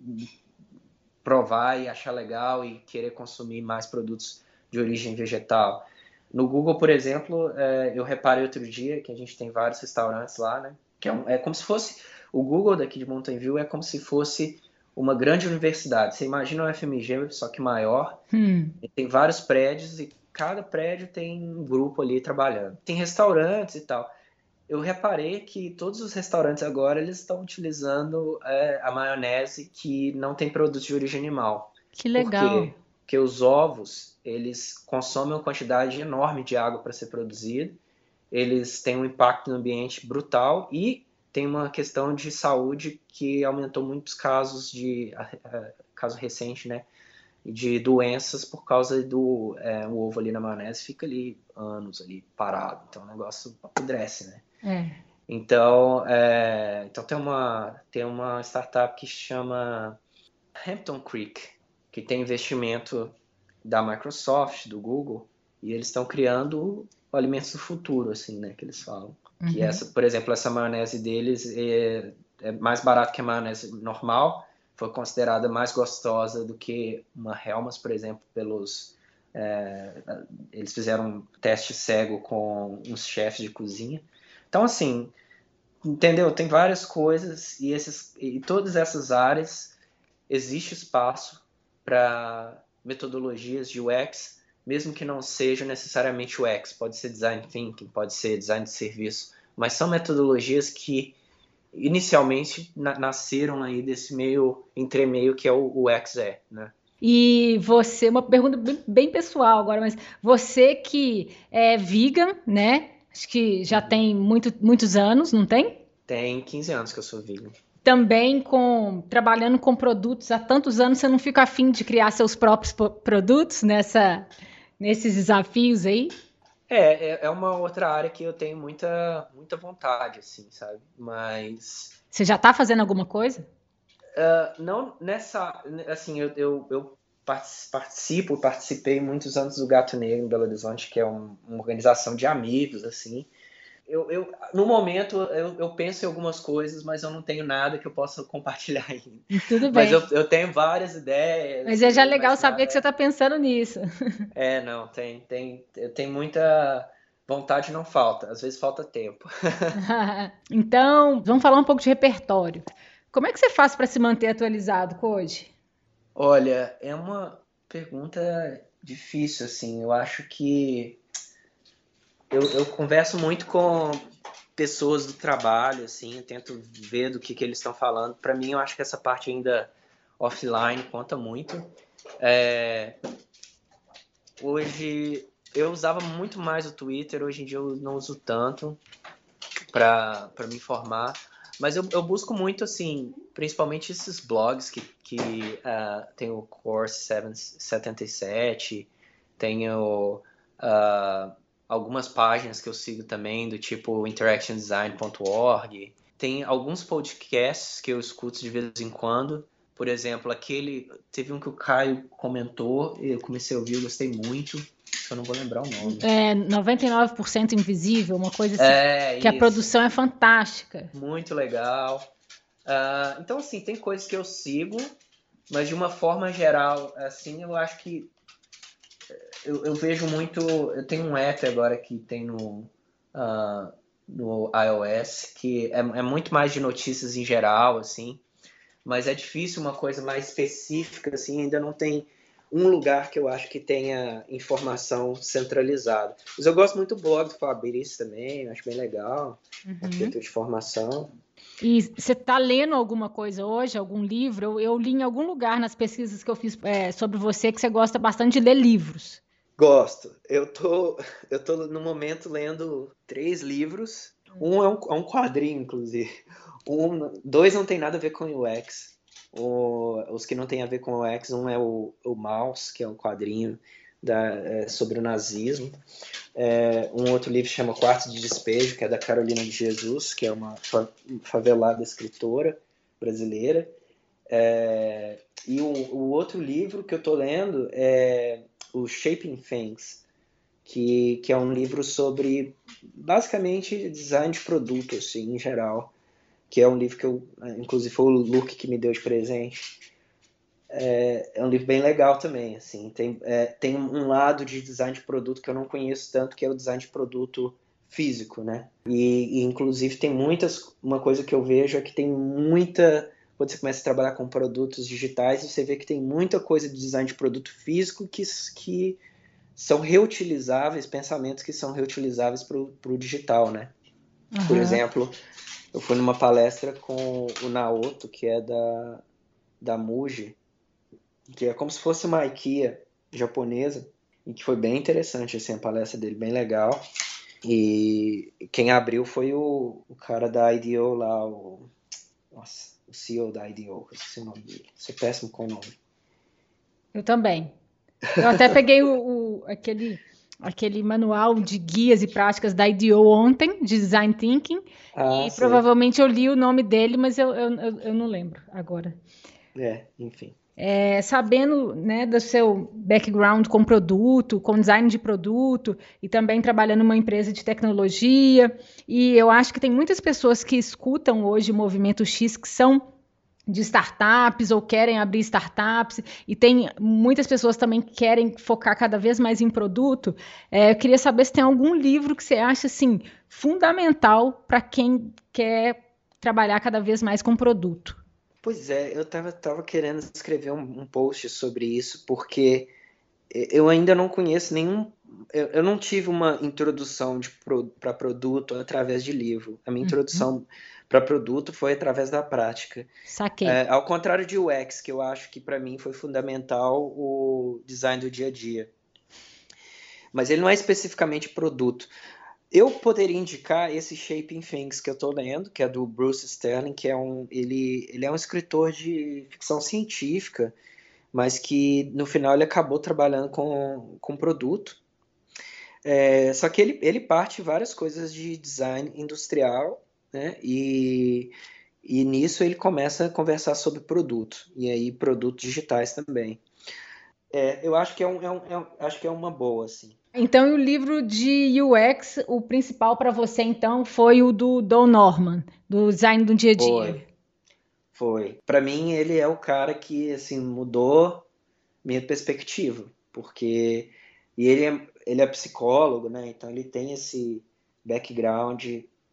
provar e achar legal e querer consumir mais produtos de origem vegetal. No Google, por exemplo, é, eu reparei outro dia que a gente tem vários restaurantes lá, né? Que é, um, é como se fosse. O Google daqui de Mountain View é como se fosse uma grande universidade. Você imagina um FMG, só que maior. Hum. Tem vários prédios e cada prédio tem um grupo ali trabalhando. Tem restaurantes e tal. Eu reparei que todos os restaurantes agora eles estão utilizando é, a maionese que não tem produto de origem animal. Que legal. Porque os ovos eles consomem uma quantidade enorme de água para ser produzido, eles têm um impacto no ambiente brutal e tem uma questão de saúde que aumentou muitos casos de caso recente, né, de doenças por causa do é, o ovo ali na maionese fica ali anos ali parado, então o negócio apodrece, né? É. Então, é, então tem uma tem uma startup que chama Hampton Creek que tem investimento da Microsoft, do Google, e eles estão criando alimentos do futuro, assim, né, que eles falam. Uhum. Que essa, por exemplo, essa maionese deles é, é mais barato que a maionese normal, foi considerada mais gostosa do que uma Helmas, por exemplo, pelos é, eles fizeram um teste cego com uns chefes de cozinha. Então, assim, entendeu? Tem várias coisas e, esses, e todas essas áreas existe espaço para metodologias de UX, mesmo que não seja necessariamente UX, pode ser design thinking, pode ser design de serviço, mas são metodologias que inicialmente na nasceram aí desse meio entremeio que é o UX é, né? E você, uma pergunta bem, bem, pessoal agora, mas você que é vegan, né? Acho que já tem muito, muitos anos, não tem? Tem 15 anos que eu sou vegan. Também com trabalhando com produtos há tantos anos, você não fica afim de criar seus próprios produtos nessa, nesses desafios aí? É, é, é uma outra área que eu tenho muita, muita vontade, assim, sabe? Mas. Você já está fazendo alguma coisa? Uh, não nessa. Assim, eu, eu, eu, participo, participei muitos anos do Gato Negro em Belo Horizonte, que é um, uma organização de amigos, assim. Eu, eu, no momento, eu, eu, penso em algumas coisas, mas eu não tenho nada que eu possa compartilhar ainda. Tudo bem. Mas eu, eu tenho várias ideias. Mas é já legal saber que você está pensando nisso. É, não, tem, tem, eu tenho muita vontade, não falta. Às vezes falta tempo. então, vamos falar um pouco de repertório. Como é que você faz para se manter atualizado, Code? Olha, é uma pergunta difícil, assim. Eu acho que eu, eu converso muito com pessoas do trabalho, assim, tento ver do que, que eles estão falando. Para mim, eu acho que essa parte ainda offline conta muito. É... Hoje eu usava muito mais o Twitter, hoje em dia eu não uso tanto para me informar. Mas eu, eu, busco muito, assim, principalmente esses blogs que, que uh, tem o Course 77, tem o, uh, algumas páginas que eu sigo também, do tipo interactiondesign.org. Tem alguns podcasts que eu escuto de vez em quando. Por exemplo, aquele. Teve um que o Caio comentou, eu comecei a ouvir, eu gostei muito. Eu não vou lembrar o nome. É, 99% invisível, uma coisa assim. É, que isso. a produção é fantástica. Muito legal. Uh, então, assim, tem coisas que eu sigo, mas de uma forma geral, assim, eu acho que eu, eu vejo muito. Eu tenho um app agora que tem no, uh, no iOS que é, é muito mais de notícias em geral, assim, mas é difícil uma coisa mais específica, assim, ainda não tem um lugar que eu acho que tenha informação centralizada. Mas eu gosto muito do blog do Fabrício também, acho bem legal, uhum. arquitetura de formação. E você está lendo alguma coisa hoje, algum livro? Eu, eu, li em algum lugar nas pesquisas que eu fiz é, sobre você que você gosta bastante de ler livros. Gosto. Eu tô, eu tô no momento lendo três livros. Um é um, é um quadrinho, inclusive. Um, dois não tem nada a ver com o UX. O, os que não tem a ver com o UX, um é o, o Mouse, que é um quadrinho da, é, sobre o nazismo. É, um outro livro chama Quarto de Despejo, que é da Carolina de Jesus, que é uma favelada escritora brasileira. É, e o, o, outro livro que eu estou lendo é o Shaping Things, que, que é um livro sobre basicamente design de produto, assim, em geral que é um livro que eu, inclusive foi o Luke que me deu de presente. É, é um livro bem legal também, assim, tem, é, tem um lado de design de produto que eu não conheço tanto, que é o design de produto físico, né? E, e, inclusive tem muitas, uma coisa que eu vejo é que tem muita, quando você começa a trabalhar com produtos digitais, você vê que tem muita coisa de design de produto físico que, que são reutilizáveis, pensamentos que são reutilizáveis para o digital, né? Uhum. Por exemplo, eu fui numa palestra com o Naoto, que é da, da Muji, que é como se fosse uma IKEA japonesa, e que foi bem interessante assim, a palestra dele, bem legal. E quem abriu foi o, o cara da IDEO lá, o, nossa, o CEO da IDEO, eu esqueci o nome dele. Sou péssimo com o nome. Eu também. Eu até peguei o, o aquele aquele manual de guias e práticas da IDEO ontem, de Design Thinking, ah, e sim. provavelmente eu li o nome dele, mas eu, eu, eu não lembro agora. É, enfim. É, sabendo né, do seu background com produto, com design de produto e também trabalhando numa empresa de tecnologia. E eu acho que tem muitas pessoas que escutam hoje o Movimento X que são de startups ou querem abrir startups e tem muitas pessoas também que querem focar cada vez mais em produto. É, eu queria saber se tem algum livro que você acha assim fundamental para quem quer trabalhar cada vez mais com produto. Pois é, eu estava tava querendo escrever um, um, post sobre isso porque eu ainda não conheço nenhum. Eu, eu não tive uma introdução para pro, produto através de livro. A minha uhum. introdução para produto foi através da prática. Saquei. É, ao contrário de UX, que eu acho que para mim foi fundamental o design do dia a dia. Mas ele não é especificamente produto. Eu poderia indicar esse Shaping Things que eu estou lendo, que é do Bruce Sterling, que é um ele, ele é um escritor de ficção científica, mas que no final ele acabou trabalhando com, com produto. É, só que ele, ele parte várias coisas de design industrial, né? E, e nisso ele começa a conversar sobre produto, e aí produtos digitais também. É, eu acho que é, um, é, um, é um, acho que é uma boa, assim. Então, o livro de UX, o principal para você, então, foi o do Don Norman, do design do dia a dia. Foi. Foi. Para mim, ele é o cara que, assim, mudou minha perspectiva, porque e ele é, ele é psicólogo, né? Então, ele tem esse background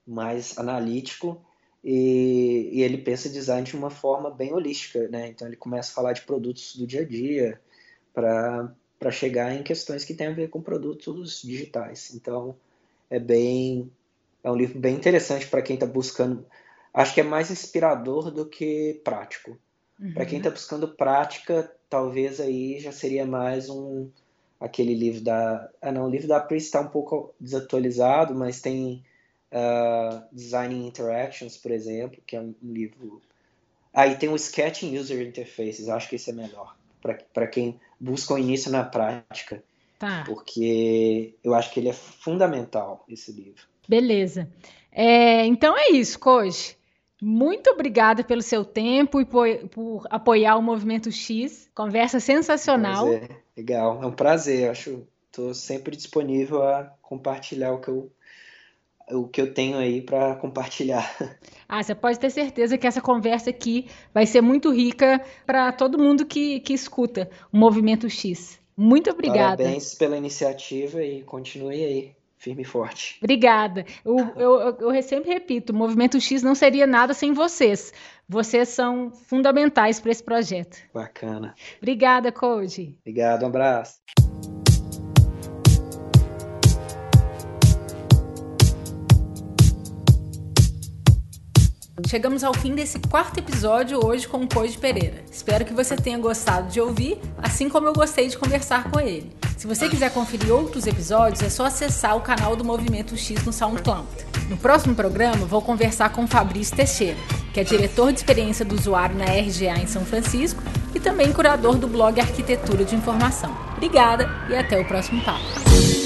mais analítico e, e ele pensa design de uma forma bem holística, né? Então, ele começa a falar de produtos do dia a dia para para chegar em questões que têm a ver com produtos digitais. Então, é bem é um livro bem interessante para quem está buscando. Acho que é mais inspirador do que prático. Uhum. Para quem está buscando prática, talvez aí já seria mais um aquele livro da. Ah, não, o livro da Pris está um pouco desatualizado, mas tem uh, Designing Interactions, por exemplo, que é um, um livro. Aí ah, tem o Sketching User Interfaces, acho que esse é melhor para quem busca o início na prática. Tá. Porque eu acho que ele é fundamental, esse livro. Beleza. É, então é isso, Koji. Muito obrigada pelo seu tempo e por, por apoiar o Movimento X. Conversa sensacional. Legal, é um prazer. Acho estou sempre disponível a compartilhar o que eu o que eu tenho aí para compartilhar. Ah, você pode ter certeza que essa conversa aqui vai ser muito rica para todo mundo que, que escuta o Movimento X. Muito obrigada. Parabéns pela iniciativa e continue aí, firme e forte. Obrigada. Eu, eu, eu sempre repito, o Movimento X não seria nada sem vocês. Vocês são fundamentais para esse projeto. Bacana. Obrigada, Code. Obrigado, um abraço. Chegamos ao fim desse quarto episódio hoje com o Coide Pereira. Espero que você tenha gostado de ouvir, assim como eu gostei de conversar com ele. Se você quiser conferir outros episódios, é só acessar o canal do Movimento X no SoundCloud. No próximo programa, vou conversar com Fabrício Teixeira, que é diretor de experiência do usuário na RGA em São Francisco e também curador do blog Arquitetura de Informação. Obrigada e até o próximo papo.